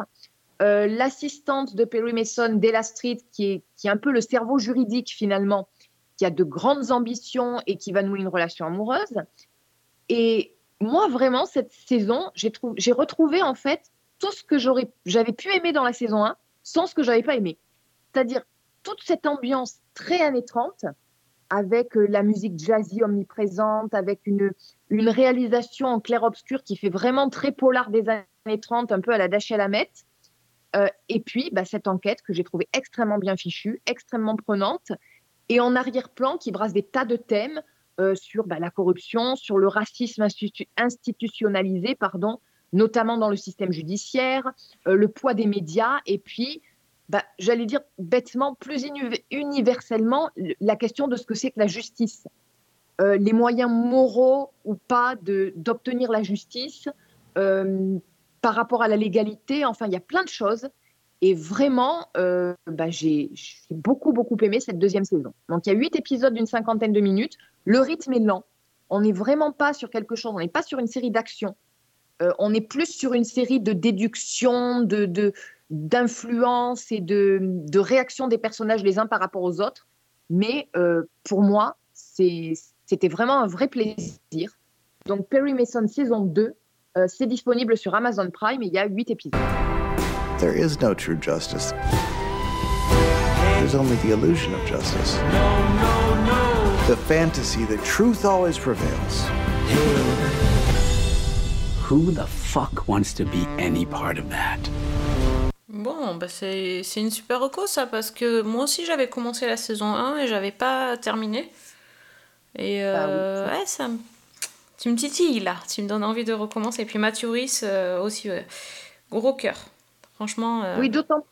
Euh, L'assistante de Perry Mason, Della Street, qui est, qui est un peu le cerveau juridique finalement, qui a de grandes ambitions et qui va nouer une relation amoureuse. Et moi, vraiment, cette saison, j'ai retrouvé en fait tout ce que j'avais pu aimer dans la saison 1 sans ce que j'avais pas aimé. C'est-à-dire toute cette ambiance très années 30 avec euh, la musique jazzy omniprésente, avec une, réalisation en clair-obscur qui fait vraiment très polar des années 30, un peu à la Dashiell Hammett. Euh, et puis, bah, cette enquête que j'ai trouvée extrêmement bien fichue, extrêmement prenante, et en arrière-plan qui brasse des tas de thèmes euh, sur bah, la corruption, sur le racisme institu institutionnalisé, pardon, notamment dans le système judiciaire, euh, le poids des médias, et puis bah, j'allais dire bêtement, plus universellement, la question de ce que c'est que la justice. Euh, les moyens moraux ou pas d'obtenir la justice euh, par rapport à la légalité. Enfin, il y a plein de choses. Et vraiment, euh, bah, j'ai beaucoup, beaucoup aimé cette deuxième saison. Donc, il y a huit épisodes d'une cinquantaine de minutes. Le rythme est lent. On n'est vraiment pas sur quelque chose, on n'est pas sur une série d'action. Euh, on est plus sur une série de déductions, de, de, d'influence et de, de réaction des personnages les uns par rapport aux autres. Mais euh, pour moi, c'était vraiment un vrai plaisir. Donc Perry Mason saison 2, euh, c'est disponible sur Amazon Prime et il y a 8 épisodes. There is no true justice. There's only the illusion of justice. The fantasy that truth always prevails. Who the fuck wants to be any part of that? Bon, bah c'est une super reco ça, parce que moi aussi j'avais commencé la saison 1 et j'avais pas terminé. Et euh, ouais, ça. Tu me titilles là, tu me donnes envie de recommencer. Et puis Mathuris euh, aussi, gros cœur. Franchement. euh, Oui, d'autant.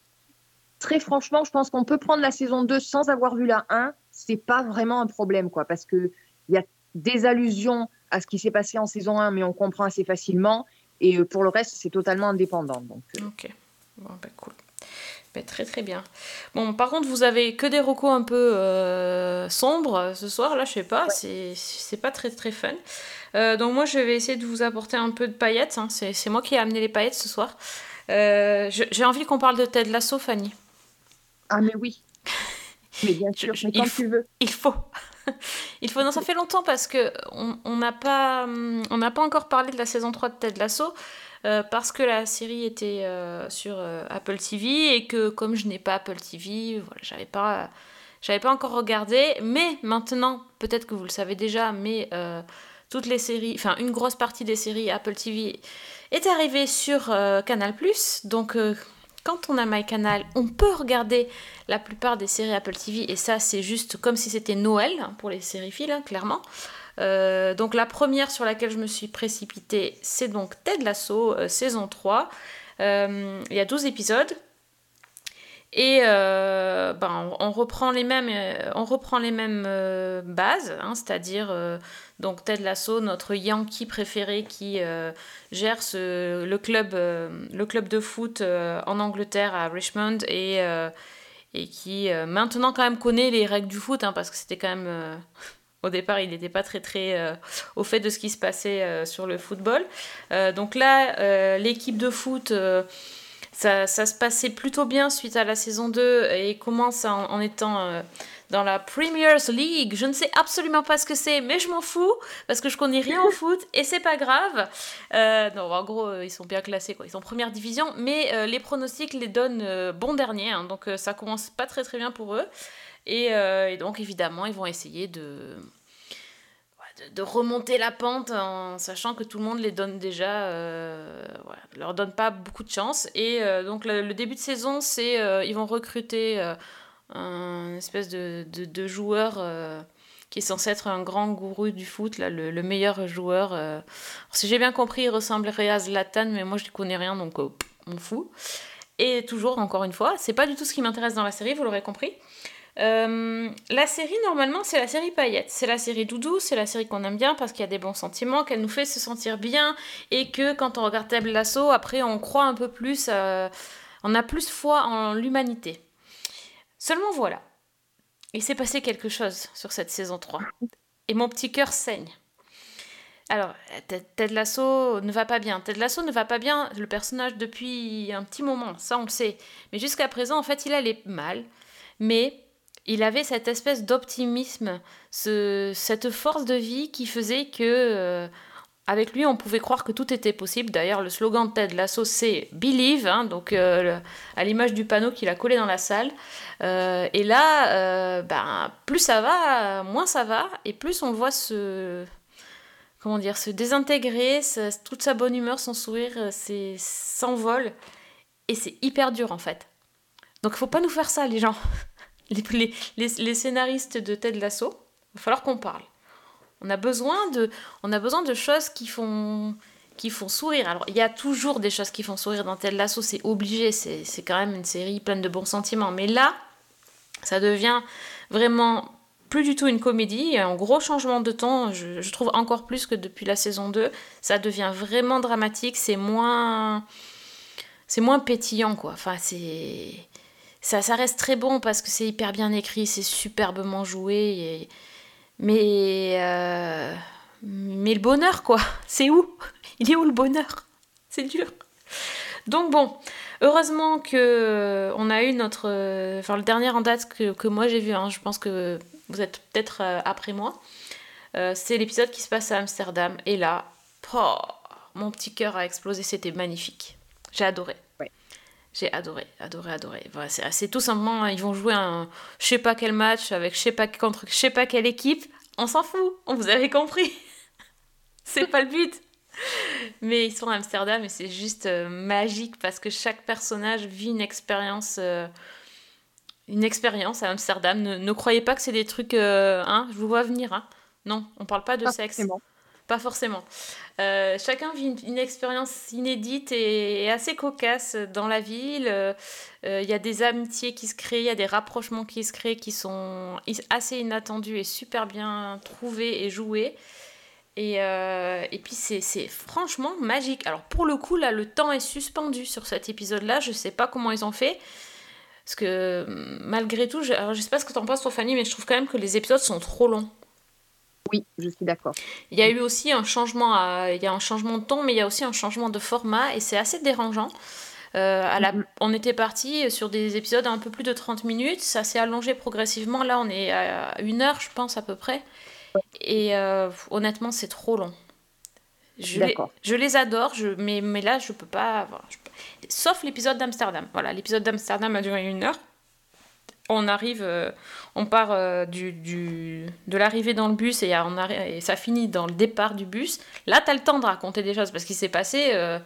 Très franchement, je pense qu'on peut prendre la saison 2 sans avoir vu la 1. C'est pas vraiment un problème, quoi, parce que il y a des allusions à ce qui s'est passé en saison 1, mais on comprend assez facilement. Et pour le reste, c'est totalement indépendant. Donc, Ok, bon, bah cool. Bah, très très bien. Bon, par contre, vous avez que des recos un peu euh, sombres ce soir, là, je sais pas, c'est c'est pas très très fun. Euh, donc, moi, je vais essayer de vous apporter un peu de paillettes. hein. C'est moi qui ai amené les paillettes ce soir. Euh, je- J'ai envie qu'on parle de Ted Lasso, Fanny. Ah, mais oui. Mais bien sûr, mais quand il, tu veux. Il faut. Il faut. Non, ça fait longtemps parce que on on n'a pas, hum, on n'a pas encore parlé de la saison 3 de Ted Lasso euh, parce que la série était euh, sur euh, Apple TV et que comme je n'ai pas Apple TV, voilà, j'avais pas, j'avais pas encore regardé. Mais maintenant, peut-être que vous le savez déjà, mais toutes les séries, enfin une grosse partie des séries Apple TV est arrivée sur Canal+. Donc quand on a MyCanal, on peut regarder la plupart des séries Apple TV et ça c'est juste comme si c'était Noël hein, pour les séries filles, hein, clairement. Euh, donc la première sur laquelle je me suis précipitée, c'est donc Ted Lasso, euh, saison 3. Euh, il y a 12 épisodes. Et ben, on, reprend les mêmes, on reprend les mêmes bases, hein, c'est-à-dire donc Ted Lasso, notre Yankee préféré qui gère ce- le, club, le club de foot en Angleterre à Richmond et, et qui maintenant quand même connaît les règles du foot hein, parce que c'était quand même au départ il n'était pas très très euh, au fait de ce qui se passait euh, sur le football. Euh, donc là l'équipe de foot ça, se passait plutôt bien suite à la saison 2 et commence en, en étant dans la Premier League. Je ne sais absolument pas ce que c'est, mais je m'en fous parce que je connais rien au foot et c'est pas grave. Non, en gros, ils sont bien classés, quoi. Ils sont première division, mais les pronostics les donnent euh, bon dernier, hein. donc ça commence pas très très bien pour eux. Et, euh, et donc évidemment, ils vont essayer de de, remonter la pente en sachant que tout le monde les donne déjà, euh, leur donne pas beaucoup de chance. Et euh, donc le, début de saison, c'est euh, ils vont recruter un espèce de, de, joueur qui est censé être un grand gourou du foot, là, le, le meilleur joueur. si j'ai bien compris, il ressemblerait à Zlatan, mais moi je ne connais rien, donc on fout. Et toujours, encore une fois, c'est pas du tout ce qui m'intéresse dans la série, vous l'aurez compris. Euh, la série, normalement, c'est la série paillette. C'est la série doudou, c'est la série qu'on aime bien parce qu'il y a des bons sentiments, qu'elle nous fait se sentir bien et que quand on regarde Ted Lasso, après, on croit un peu plus, euh, on a plus foi en l'humanité. Seulement voilà, il s'est passé quelque chose sur cette saison 3 et mon petit cœur saigne. Alors, Ted Lasso ne va pas bien. Ted Lasso ne va pas bien, le personnage, depuis un petit moment, ça on le sait. Mais jusqu'à présent, en fait, il allait mal. Mais il avait cette espèce d'optimisme, ce- cette force de vie qui faisait que, euh, avec lui, on pouvait croire que tout était possible. D'ailleurs, le slogan de Ted Lasso, c'est Believe, hein, donc euh, à l'image du panneau qu'il a collé dans la salle. Euh, et là, ben, plus ça va, moins ça va, et plus on voit se, comment dire, se désintégrer, toute sa bonne humeur, son sourire, s'envole, et c'est hyper dur en fait. Donc, faut pas nous faire ça, les gens. Les, scénaristes de Ted Lasso, il va falloir qu'on parle. On a besoin de, on a besoin de choses qui font, qui font sourire. Alors, il y a toujours des choses qui font sourire dans Ted Lasso, c'est obligé, c'est c'est quand même une série pleine de bons sentiments. Mais là, ça devient vraiment plus du tout une comédie, un gros changement de ton, je, je trouve encore plus que depuis la saison 2. Ça devient vraiment dramatique, c'est moins. C'est moins pétillant, quoi. Enfin, c'est. Ça, ça reste très bon parce que c'est hyper bien écrit, c'est superbement joué. Mais. euh, Mais le bonheur, quoi. C'est où? Il est où le bonheur? C'est dur. Donc bon, heureusement que euh, on a eu notre, euh, enfin le dernier en date que, que moi j'ai vu. hein, je pense que vous êtes peut-être après moi. C'est l'épisode qui se passe à Amsterdam. Et là, oh, mon petit cœur a explosé. C'était magnifique. J'ai adoré. J'ai adoré, adoré, adoré. Voilà, c'est tout simplement, ils vont jouer un je sais pas quel match avec je sais pas contre je sais pas quelle équipe. On s'en fout. On vous avez compris. c'est pas le but. Mais ils sont à Amsterdam et c'est juste euh, magique parce que chaque personnage vit une expérience. euh, une expérience à Amsterdam. Ne, croyez pas que c'est des trucs. euh, hein, je vous vois venir. Hein. Non, on parle pas de sexe. forcément. Pas forcément. Euh, chacun vit une, expérience inédite et, assez cocasse dans la ville. Euh, euh, Il y a des amitiés qui se créent, il y a des rapprochements qui se créent qui sont assez inattendus et super bien trouvés et joués. Et, euh, et puis c'est franchement magique. Alors pour le coup, là, le temps est suspendu sur cet épisode-là. Je sais pas comment ils ont fait. Parce que malgré tout, je, alors, je sais pas ce que t'en penses, Fanny, mais je trouve quand même que les épisodes sont trop longs. Oui, je suis d'accord. Il y a eu aussi un changement, à- il y a un changement de ton, mais il y a aussi un changement de format et c'est assez dérangeant. Euh, à la, on était parti sur des épisodes à un peu plus de 30 minutes, ça s'est allongé progressivement. Là, on est à une heure, je pense, à peu près. Et euh, honnêtement, c'est trop long. Je les, D'accord. je les adore, je, mais, mais là, je peux pas. voilà, je peux- Sauf l'épisode d'Amsterdam. Voilà, l'épisode d'Amsterdam a duré une heure. On arrive, euh, on part euh, du, du- de l'arrivée dans le bus et, on arri- et ça finit dans le départ du bus. Là, tu as le temps de raconter des choses parce qu'il s'est passé euh,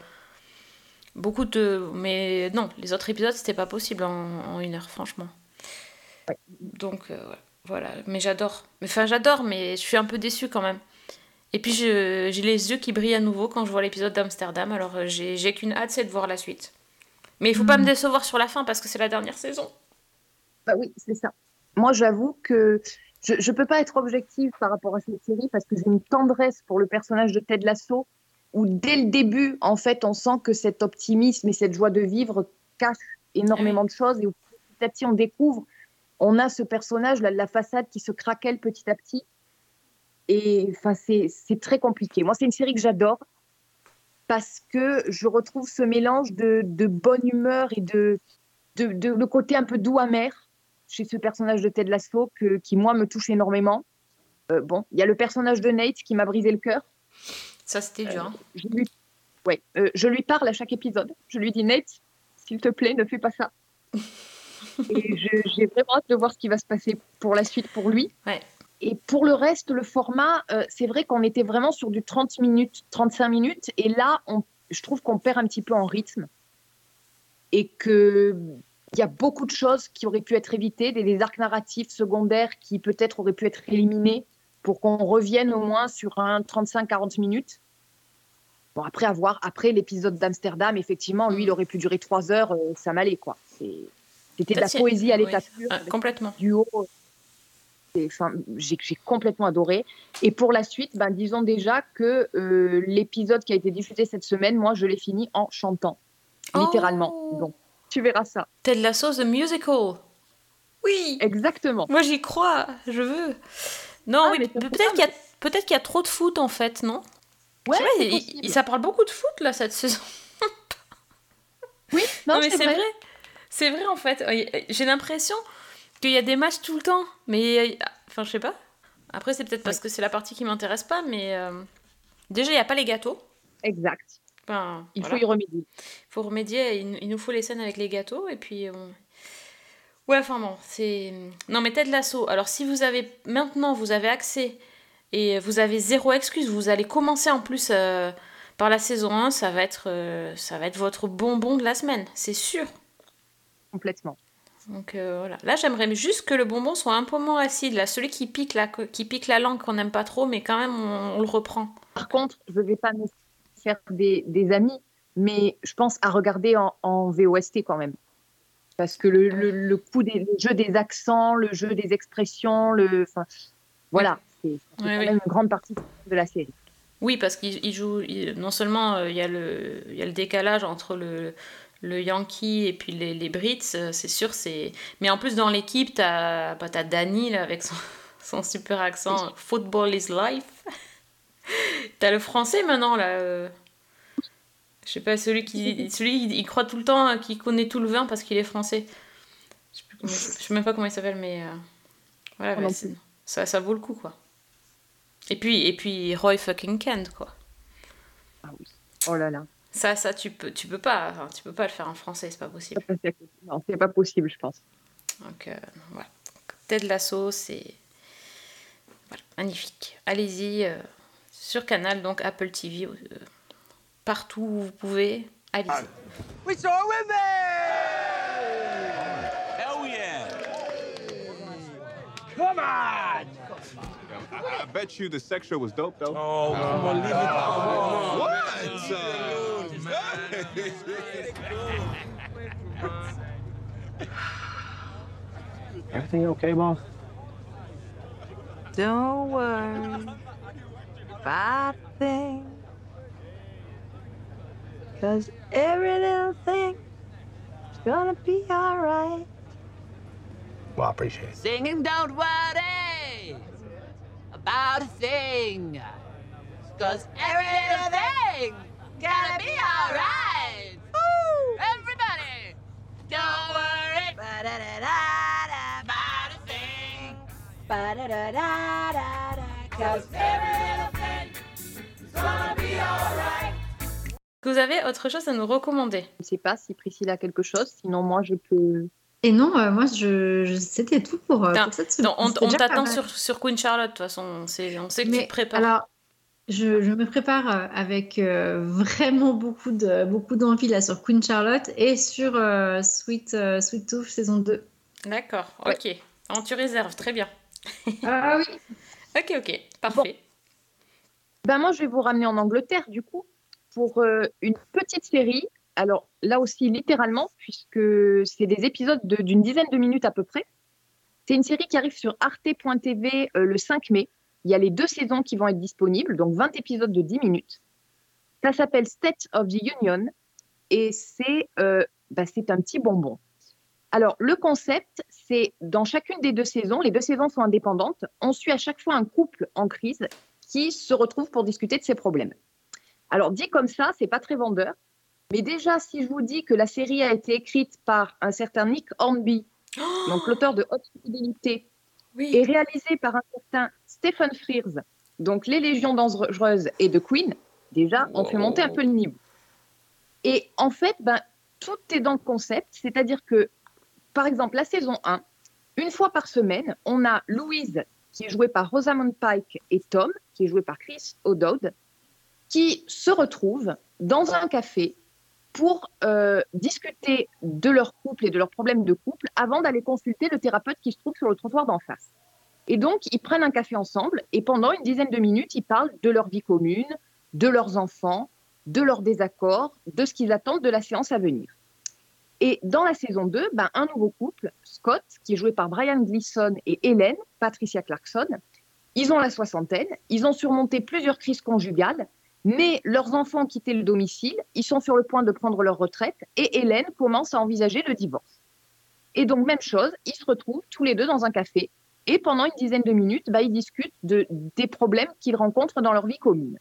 beaucoup de. Mais non, les autres épisodes, c'était pas possible en, en une heure, franchement. Donc, voilà. Mais j'adore. Enfin, j'adore, mais je suis un peu déçue quand même. Et puis, j'ai les yeux qui brillent à nouveau quand je vois l'épisode d'Amsterdam. Alors, j'ai j'ai qu'une hâte, c'est de voir la suite. Mais il faut pas me décevoir sur la fin parce que c'est la dernière saison. Bah oui, c'est ça. Moi, j'avoue que je ne peux pas être objective par rapport à cette série parce que j'ai une tendresse pour le personnage de Ted Lasso où dès le début, en fait, on sent que cet optimisme et cette joie de vivre cachent énormément de choses et où petit à petit, on découvre, on a ce personnage, là, la façade qui se craquelle petit à petit. Et enfin, c'est c'est très compliqué. Moi, c'est une série que j'adore parce que je retrouve ce mélange de, de bonne humeur et de, de, de le côté un peu doux amer chez ce personnage de Ted Lasso que, qui, moi, me touche énormément. Euh, bon, il y a le personnage de Nate qui m'a brisé le cœur. Ça, c'était dur. hein. Je lui, ouais, euh, je lui parle à chaque épisode. Je lui dis, Nate, s'il te plaît, ne fais pas ça. Et j'ai vraiment hâte de voir ce qui va se passer pour la suite pour lui. Ouais. Et pour le reste, le format, euh, c'est vrai qu'on était vraiment sur du 30 minutes, 35 minutes. Et là, on, je trouve qu'on perd un petit peu en rythme. Et qu'il y a beaucoup de choses qui auraient pu être évitées, des, des arcs narratifs secondaires qui peut-être auraient pu être éliminés pour qu'on revienne au moins sur un 35-40 minutes. Bon, après avoir, après l'épisode d'Amsterdam, effectivement, lui, il aurait pu durer trois heures, euh, ça m'allait, quoi. C'était de la poésie à l'état Oui. pur. Ah, complètement. Enfin, j'ai j'ai complètement adoré. Et pour la suite, ben, disons déjà que euh, l'épisode qui a été diffusé cette semaine, moi, je l'ai fini en chantant, littéralement. Oh. Donc, tu verras ça. Ted Lasso, The Musical. Oui. Exactement. Moi, j'y crois. Je veux. Non, Ah, oui, peut-être qu'il y a peut-être qu'il y a trop de foot en fait, non? Ouais, pas, il- ça parle beaucoup de foot là cette saison. Oui, non, mais c'est c'est vrai. vrai. C'est vrai en fait. Euh, J'ai l'impression qu'il y a des matchs tout le temps, mais euh, enfin je sais pas. Après c'est peut-être parce que c'est la partie qui m'intéresse pas, mais euh, déjà il y a pas les gâteaux. Exact. Enfin, Il voilà. faut y remédier. faut remédier. Il, il nous faut les scènes avec les gâteaux et puis. on- Ouais, enfin bon, c'est. Non, mais Ted Lasso. Alors, si vous avez maintenant, vous avez accès et vous avez zéro excuse, vous allez commencer en plus euh, par la saison 1, ça va être, euh, ça va être votre bonbon de la semaine, c'est sûr. Complètement. Donc euh, voilà. Là, j'aimerais juste que le bonbon soit un peu moins acide, là, celui qui pique la, qui pique la langue qu'on n'aime pas trop, mais quand même on, on le reprend. Par contre, je ne vais pas me faire des, des amis, mais je pense à regarder en, en VOST quand même. Parce que le, le, le coup des le jeu des accents, le jeu des expressions, le, enfin, voilà, c'est c'est Oui, quand oui. même une grande partie de la série. Oui, parce qu'il il joue. il- non seulement euh, il y, a le- il y a le décalage entre le, le Yankee et puis les, les Brits, euh, c'est sûr. c'est Mais en plus, dans l'équipe, t'as bah, t'as Danny là, avec son, son super accent Football is life. t'as le français maintenant là. euh, Je sais pas, celui qui. Celui, il, croit tout le temps euh, qu'il connaît tout le vin parce qu'il est français. Je sais, plus comment il s'appelle- je sais même pas comment il s'appelle, mais. euh, Voilà, ça, ça vaut le coup quoi. Et puis, et puis Roy fucking Kent, quoi. Oh là là, Ça, ça, tu peux, tu peux pas, enfin, tu peux pas le faire en français, c'est pas possible. non, c'est pas possible, je pense. Donc, euh, voilà. Ted Lasso, c'est voilà, magnifique. Allez-y euh, sur Canal, donc Apple TV. euh, partout où vous pouvez. Allez. We saw women! Hell yeah! Come on! I, I bet you the sex show was dope, though. Oh, come on, leave it. Everything okay, boss? Don't worry about a thing. Cause every little thing is gonna be alright. Well, I appreciate it. Singing, don't worry about a thing. Cause every little thing gonna be alright. Everybody, don't worry about a thing. Cause every little que vous avez autre chose à nous recommander? Je ne sais pas si Priscilla a quelque chose, sinon moi je peux. Et non, euh, moi, je, je- c'était tout pour, euh, Non, pour cette semaine. non, on, on t'attend sur, sur Queen Charlotte, de toute façon. On sait, on sait que tu te prépares. alors, je, je me prépare euh, avec euh, vraiment beaucoup de beaucoup d'envie là sur Queen Charlotte et sur euh, Sweet euh, Sweet Tooth saison 2. D'accord, ok. Alors, tu réserves, très bien. Ah oui. Ok, ok, parfait. Ben moi, je vais vous ramener en Angleterre, du coup, pour euh, une petite série. Alors là aussi, littéralement, puisque c'est des épisodes de- d'une dizaine de minutes à peu près. C'est une série qui arrive sur arte.tv euh, le 5 mai. Il y a les deux saisons qui vont être disponibles, donc 20 épisodes de 10 minutes. Ça s'appelle State of the Union et c'est euh, bah, un petit bonbon. Alors, le concept, c'est dans chacune des deux saisons, les deux saisons sont indépendantes, on suit à chaque fois un couple en crise qui se retrouve pour discuter de ses problèmes. Alors, dit comme ça, c'est pas très vendeur, mais déjà, si je vous dis que la série a été écrite par un certain Nick Hornby, donc l'auteur de Haute Fidélité, et réalisée par un certain Stephen Frears, donc Les Légions dangereuses et de Queen, déjà, on fait monter un peu le niveau. Et en fait, ben, tout est dans le concept, c'est-à-dire que, par exemple, la saison 1, une fois par semaine, on a Louise, qui est jouée par Rosamund Pike, et Tom, qui est joué par Chris O'Dowd, qui se retrouvent dans un café pour euh, discuter de leur couple et de leurs problèmes de couple avant d'aller consulter le thérapeute qui se trouve sur le trottoir d'en face. Et donc, ils prennent un café ensemble et pendant une dizaine de minutes, ils parlent de leur vie commune, de leurs enfants, de leurs désaccords, de ce qu'ils attendent de la séance à venir. Et dans la saison 2, ben, un nouveau couple, Scott, qui est joué par Brian Gleason et Hélène, Patricia Clarkson, ils ont la soixantaine, ils ont surmonté plusieurs crises conjugales, mais leurs enfants ont quitté le domicile, ils sont sur le point de prendre leur retraite et Hélène commence à envisager le divorce. Et donc, même chose, ils se retrouvent tous les deux dans un café et pendant une dizaine de minutes, bah, ils discutent de, des problèmes qu'ils rencontrent dans leur vie commune.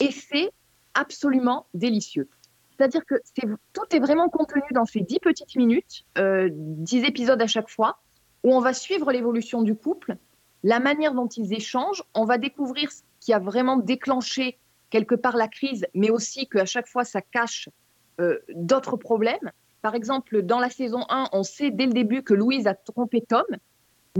Et c'est absolument délicieux. C'est-à-dire que tout est vraiment contenu dans ces dix petites minutes, euh, dix épisodes à chaque fois, où on va suivre l'évolution du couple, la manière dont ils échangent, on va découvrir ce qui a vraiment déclenché quelque part la crise, mais aussi qu'à chaque fois ça cache euh, d'autres problèmes. Par exemple, dans la saison 1, on sait dès le début que Louise a trompé Tom,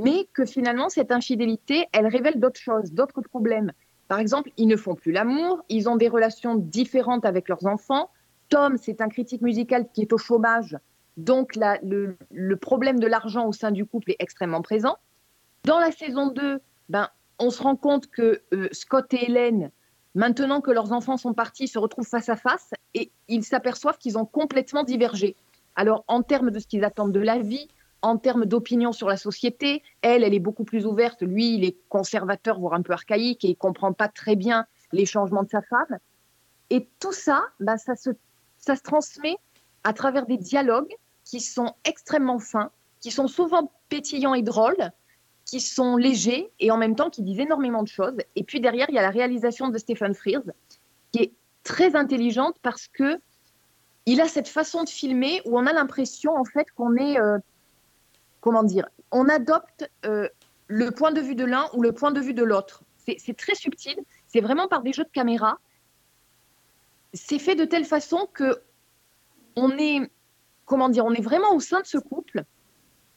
mais que finalement cette infidélité, elle révèle d'autres choses, d'autres problèmes. Par exemple, ils ne font plus l'amour, ils ont des relations différentes avec leurs enfants. Tom, c'est un critique musical qui est au chômage, donc le, problème de l'argent au sein du couple est extrêmement présent. Dans la saison 2, ben, on se rend compte que euh, Scott et Hélène, maintenant que leurs enfants sont partis, se retrouvent face à face et ils s'aperçoivent qu'ils ont complètement divergé. Alors, en termes de ce qu'ils attendent de la vie, en termes d'opinion sur la société, elle, elle est beaucoup plus ouverte. Lui, il est conservateur, voire un peu archaïque, et il comprend pas très bien les changements de sa femme. Et tout ça, ben, ça, se, ça se transmet à travers des dialogues qui sont extrêmement fins, qui sont souvent pétillants et drôles, qui sont légers et en même temps qui disent énormément de choses. Et puis derrière, il y a la réalisation de Stephen Frears, qui est très intelligente parce que il a cette façon de filmer où on a l'impression en fait qu'on est, euh, comment dire, on adopte euh, le point de vue de l'un ou le point de vue de l'autre. C'est très subtil, c'est vraiment par des jeux de caméra. C'est fait de telle façon que on est, comment dire, on est vraiment au sein de ce couple.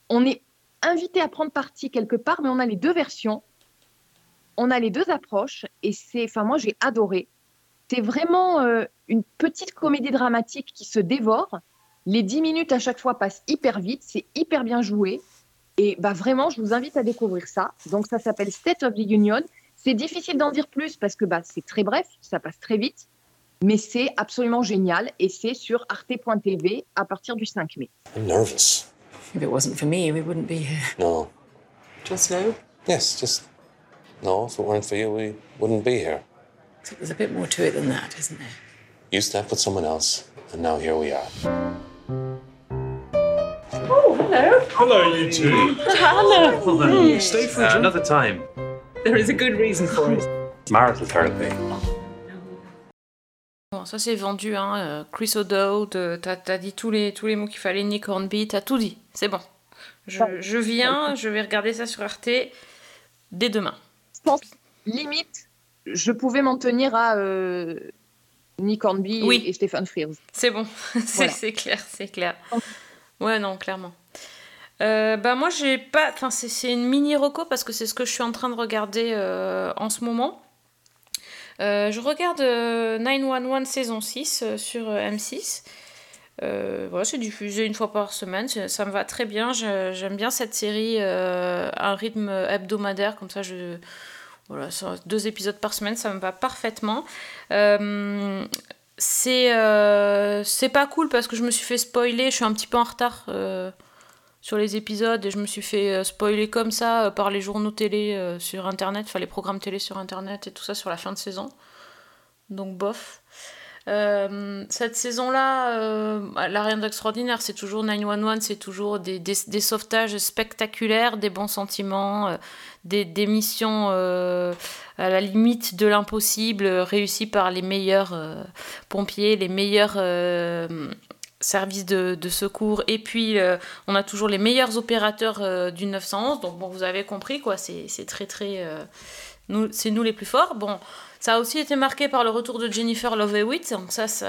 On est invité à prendre parti quelque part, mais on a les deux versions, on a les deux approches, et c'est, enfin moi j'ai adoré. c'est vraiment euh, une petite comédie dramatique qui se dévore. Les 10 minutes à chaque fois passent hyper vite, c'est hyper bien joué. Et bah, vraiment, je vous invite à découvrir ça. Donc, ça s'appelle State of the Union. C'est difficile d'en dire plus parce que bah, c'est très bref, ça passe très vite. Mais c'est absolument génial et c'est sur arte.tv à partir du 5 mai. I'm nervous. If it wasn't for me, we wouldn't be here. No. Just now? Yes, just. No, if it weren't for you, we wouldn't be here. So there's a bit more to it than that, isn't there? You stepped with someone else, and now here we are. Oh, hello. Hello, you two. Hello. Stay for another time. There is a good reason for it. Marital therapy. Bon, ça c'est vendu, hein. euh, Chris O'Dowd, euh, t'as dit tous les, tous les mots qu'il fallait, Nick Hornby, t'as tout dit, c'est bon. Je, je viens, je vais regarder ça sur Arte dès demain. Je pense, limite, je pouvais m'en tenir à euh, Nick Hornby Oui. et, Stephen Frears. C'est bon, c'est Voilà. clair, c'est clair. Ouais, non, clairement. Euh, bah moi j'ai pas, enfin c'est une mini reco parce que c'est ce que je suis en train de regarder euh, en ce moment. Euh, je regarde euh, 911 saison 6 euh, sur euh, M6. Euh, voilà, c'est diffusé une fois par semaine, ça me va très bien. J'aime bien cette série, euh, un rythme hebdomadaire, comme ça. Voilà, deux épisodes par semaine, ça me va parfaitement. Euh, c'est euh, pas cool parce que je me suis fait spoiler, je suis un petit peu en retard euh, sur les épisodes et je me suis fait euh, spoiler comme ça euh, par les journaux télé euh, sur internet, enfin les programmes télé sur internet et tout ça sur la fin de saison. Donc bof. Cette saison-là, elle a rien d'extraordinaire. C'est toujours 911, c'est toujours des, des, sauvetages spectaculaires, des bons sentiments, des, des missions à la limite de l'impossible, réussies par les meilleurs pompiers, les meilleurs services de, secours. Et puis, euh, on a toujours les meilleurs opérateurs euh, du 911. Donc, bon, vous avez compris, quoi. C'est très, très. euh, nous, c'est nous les plus forts. Bon, ça a aussi été marqué par le retour de Jennifer Love Hewitt. Donc, ça, ça,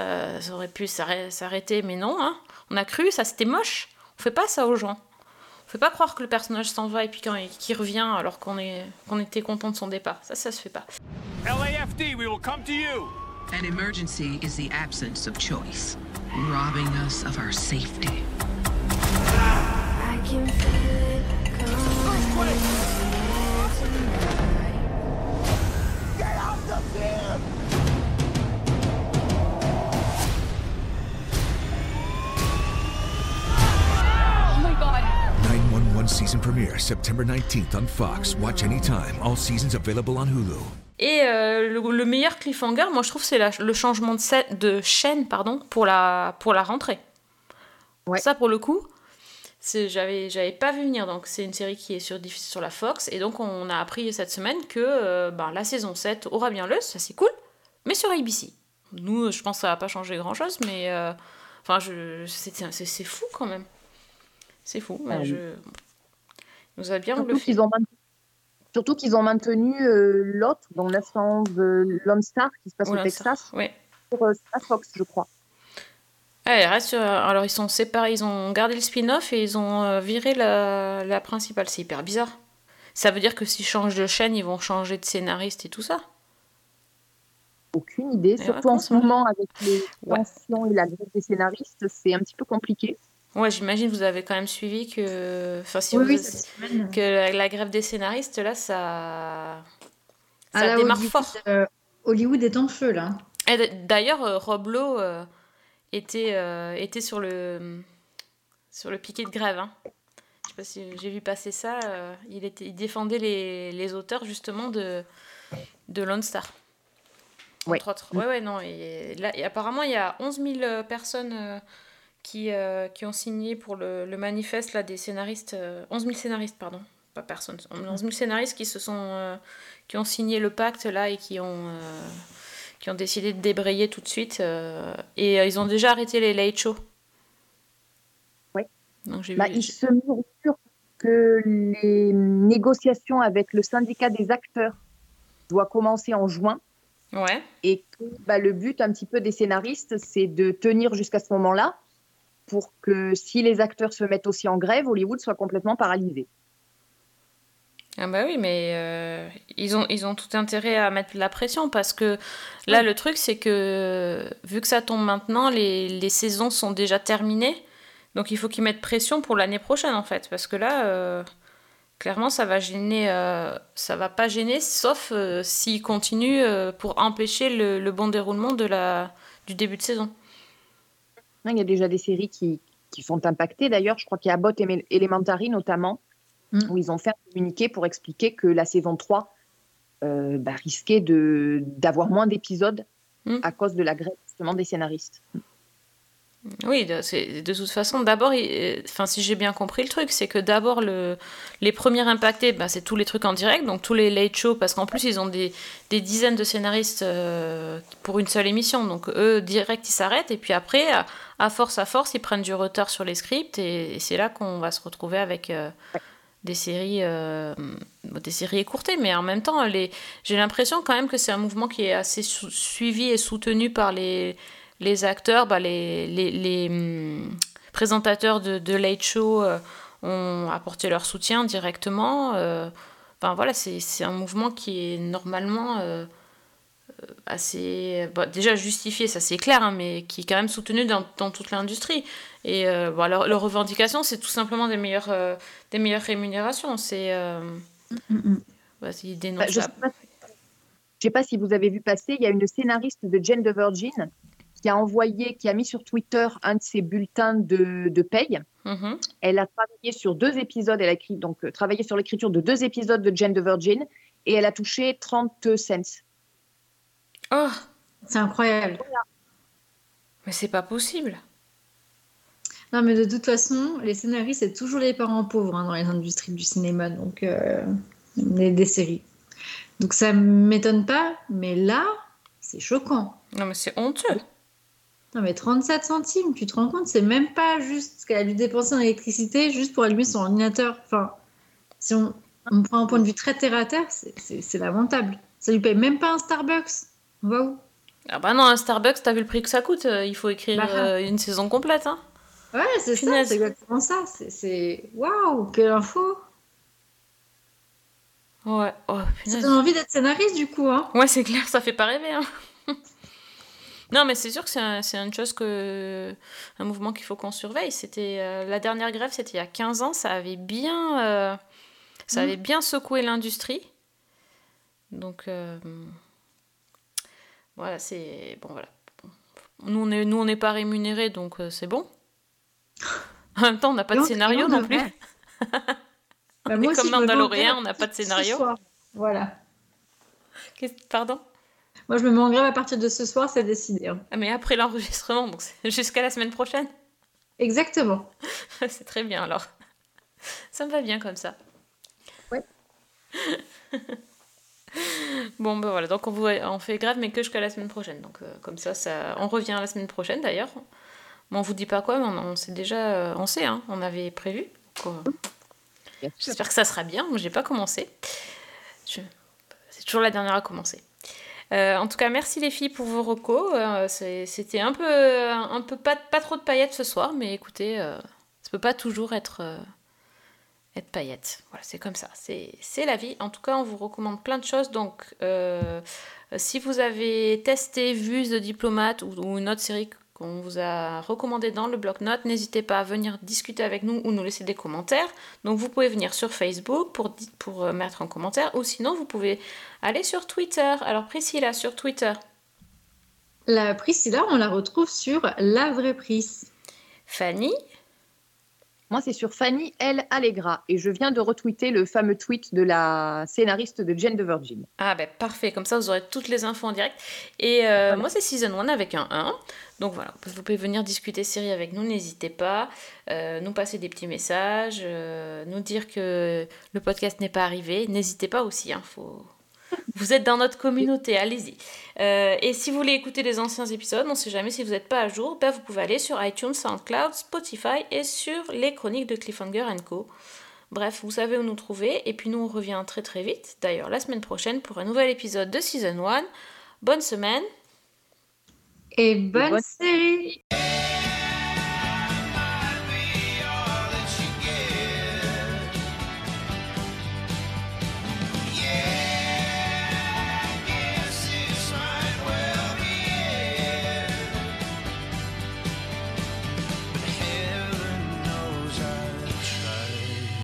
aurait pu s'arrê- s'arrêter, mais non. hein. On a cru, ça c'était moche. On fait pas ça aux gens. On fait pas croire que le personnage s'en va et puis qu'il revient alors qu'on est qu'on était content de son départ. Ça, ça se fait pas. LAFD, we will come. An emergency is the absence of choice, robbing us of our safety. Oh my god. 911 season premiere September 19th on Fox. Watch anytime. All seasons available on Hulu. Et euh, le, le meilleur cliffhanger, moi je trouve, c'est le changement de, chaîne pardon, pour, la, pour la rentrée. Ça, pour le coup, j'avais j'avais pas vu venir. Donc, c'est une série qui est sur, sur la Fox. Et donc, on a appris cette semaine que euh, ben, la saison 7 aura bien lieu. Ça, c'est cool. Mais sur ABC. Nous, je pense que ça va pas changer grand chose. Mais euh, enfin, je, c'est fou quand même. C'est fou. je... Nous a bien Surtout bluffé. qu'ils ont maintenu, surtout qu'ils ont maintenu euh, l'autre dans 911 de Lone Star qui se passe au Texas ouais. sur, euh, Fox, je crois. Ouais, reste sur- Alors, ils sont séparés, ils ont gardé le spin-off et ils ont euh, viré la, la principale. C'est hyper bizarre. Ça veut dire que s'ils changent de chaîne, ils vont changer de scénariste et tout ça Aucune idée, Et surtout ouais, en ce moment avec les tensions et la grève des scénaristes, c'est un petit peu compliqué. Ouais, j'imagine vous avez quand même suivi que. Enfin, si Oui, vous- oui, semaine. que la, la grève des scénaristes, là, ça. À Ça démarre Hollywood, fort. euh, Hollywood est en feu là. D'ailleurs, euh, Rob Lowe euh, était, euh, était sur le, sur le piquet de grève. Hein. Je sais pas si j'ai vu passer ça. il, était, il défendait les, les auteurs justement de, de Lone Star. Ouais. Entre autres. Ouais, ouais, non. Et là, et apparemment, il y a 11 000 personnes qui, euh, qui ont signé pour le, le manifeste là, des scénaristes. euh, 11 000 scénaristes, pardon. Pas personne. 11 000 scénaristes qui se sont. euh, qui ont signé le pacte là et qui ont. euh, qui ont décidé de débrayer tout de suite. et ils ont déjà arrêté les late shows. Ouais. Donc Bah, vu. il se que les négociations avec le syndicat des acteurs doivent commencer en juin. Ouais. Et que bah, le but un petit peu des scénaristes, c'est de tenir jusqu'à ce moment-là pour que si les acteurs se mettent aussi en grève, Hollywood soit complètement paralysé. Ah bah oui, mais euh, ils, ont, ils ont tout intérêt à mettre de la pression parce que là, le truc, c'est que vu que ça tombe maintenant, les, les saisons sont déjà terminées. Donc il faut qu'ils mettent pression pour l'année prochaine, en fait. Parce que là, euh, clairement, ça va gêner. euh, ça va pas gêner, sauf s'ils continuent pour empêcher le, le bon déroulement de la, du début de saison. Non, Il y a déjà des séries qui, qui sont impactées. D'ailleurs, je crois qu'il y a Bot Ele- Elementary notamment, Mm. où ils ont fait un communiqué pour expliquer que la saison 3 euh, bah, risquait d'avoir moins d'épisodes Mm. à cause de la grève justement des scénaristes. Oui, de, toute façon, d'abord, euh, enfin, si j'ai bien compris le truc, c'est que d'abord, le, les premiers impactés, bah, c'est tous les trucs en direct, donc tous les late shows, parce qu'en plus, ils ont des, dizaines de scénaristes euh, pour une seule émission. Donc, eux, direct, ils s'arrêtent, et puis après, à, force à force, ils prennent du retard sur les scripts, et, c'est là qu'on va se retrouver avec euh, des séries des séries écourtées. Mais en même temps, j'ai l'impression quand même que c'est un mouvement qui est assez suivi et soutenu par les les acteurs, bah, les, les, les, hum, présentateurs de, de Late Show euh, ont apporté leur soutien directement. euh, Enfin voilà, c'est un mouvement qui est normalement euh, assez. bah, déjà justifié, ça c'est clair, hein, mais qui est quand même soutenu dans, dans toute l'industrie. Et euh, leur, leur revendication, c'est tout simplement des meilleures, euh, des meilleures rémunérations. C'est. euh, bah, c'est Bah, je ne sais pas si vous avez vu passer, il y a une scénariste de Jane the Virgin qui a envoyé, qui a mis sur Twitter un de ses bulletins de, de paye. Mhm. Elle a travaillé sur deux épisodes, elle a écrit, donc, euh, travaillé sur l'écriture de deux épisodes de Jane the Virgin et elle a touché 30 cents. Oh, C'est incroyable. mais c'est pas possible. Non, mais de toute façon, les scénaristes, c'est toujours les parents pauvres hein, dans les industries du cinéma, donc euh, des, des séries. Donc ça m'étonne pas, mais là, c'est choquant. Non, mais c'est honteux. Non, mais 37 centimes, tu te rends compte, c'est même pas juste ce qu'elle a dû dépenser en électricité juste pour allumer son ordinateur. Enfin, si on, on prend un point de vue très terre à terre, c'est- lamentable. Ça lui paye même pas un Starbucks. On va où? Ah bah non, un Starbucks, t'as vu le prix que ça coûte euh, Il faut écrire Bah, euh, une saison complète. Hein. Ouais, c'est ça, c'est exactement ça. C'est- waouh, quelle info. Ouais, oh, Ça donne envie d'être scénariste du coup, hein. Ouais, c'est clair, ça fait pas rêver. Hein. non, mais c'est sûr que c'est un- une chose que. Un mouvement qu'il faut qu'on surveille. C'était euh, La dernière grève, c'était il y a 15 ans. Ça avait bien, euh, ça Mm. avait bien secoué l'industrie. Donc. euh, Voilà, c'est. Bon, voilà. Nous, on est- nous, on n'est pas rémunérés, donc c'est bon. En même temps, on n'a pas de scénario on non plus. Bah, On est aussi, comme Mandalorian, on n'a pas de scénario. Voilà. Pardon? Moi, je me mets en grève à partir de ce soir, c'est décidé. hein. Ah, mais après l'enregistrement, donc jusqu'à la semaine prochaine. Exactement. c'est très bien alors. Ça me va bien comme ça. Ouais. bon, ben voilà, donc on, vous- on fait grave, mais que jusqu'à la semaine prochaine. Donc euh, comme ça, ça, on revient la semaine prochaine d'ailleurs. Bon, on vous dit pas quoi, mais on, on sait déjà, euh, on sait, hein, on avait prévu. Euh, J'espère que ça sera bien. Moi, j'ai pas commencé. Je- C'est toujours la dernière à commencer. Euh, en tout cas, merci les filles pour vos recos. Euh, C'était un peu, un peu pas, pas trop de paillettes ce soir, mais écoutez, euh, ça peut pas toujours être, euh, être paillettes. Voilà, c'est comme ça. C'est la vie. En tout cas, on vous recommande plein de choses. Donc, si vous avez testé, vu The Diplomate ou, ou une autre série qu'on vous a recommandé dans le bloc-notes, n'hésitez pas à venir discuter avec nous ou nous laisser des commentaires. Donc vous pouvez venir sur Facebook pour, euh, mettre un commentaire ou sinon vous pouvez aller sur Twitter. Alors Priscilla sur Twitter. La Priscilla, on la retrouve sur La Vraie Pris. Fanny Moi, c'est sur Fanny L. Allegra et je viens de retweeter le fameux tweet de la scénariste de Jane the Virgin. Ah ben parfait, comme ça vous aurez toutes les infos en direct. Et euh, moi c'est Season 1 avec un 1. Donc voilà, vous pouvez venir discuter série avec nous, n'hésitez pas. Euh, nous passer des petits messages, euh, nous dire que le podcast n'est pas arrivé. N'hésitez pas aussi, hein, faut... vous êtes dans notre communauté, allez-y. Euh, et si vous voulez écouter les anciens épisodes, on ne sait jamais si vous n'êtes pas à jour, ben, vous pouvez aller sur iTunes, SoundCloud, Spotify et sur les chroniques de Cliffhanger Co. Bref, vous savez où nous trouver. Et puis nous, on revient très très vite. D'ailleurs, la semaine prochaine pour un nouvel épisode de Season 1. Bonne semaine. Et bonne bonne- série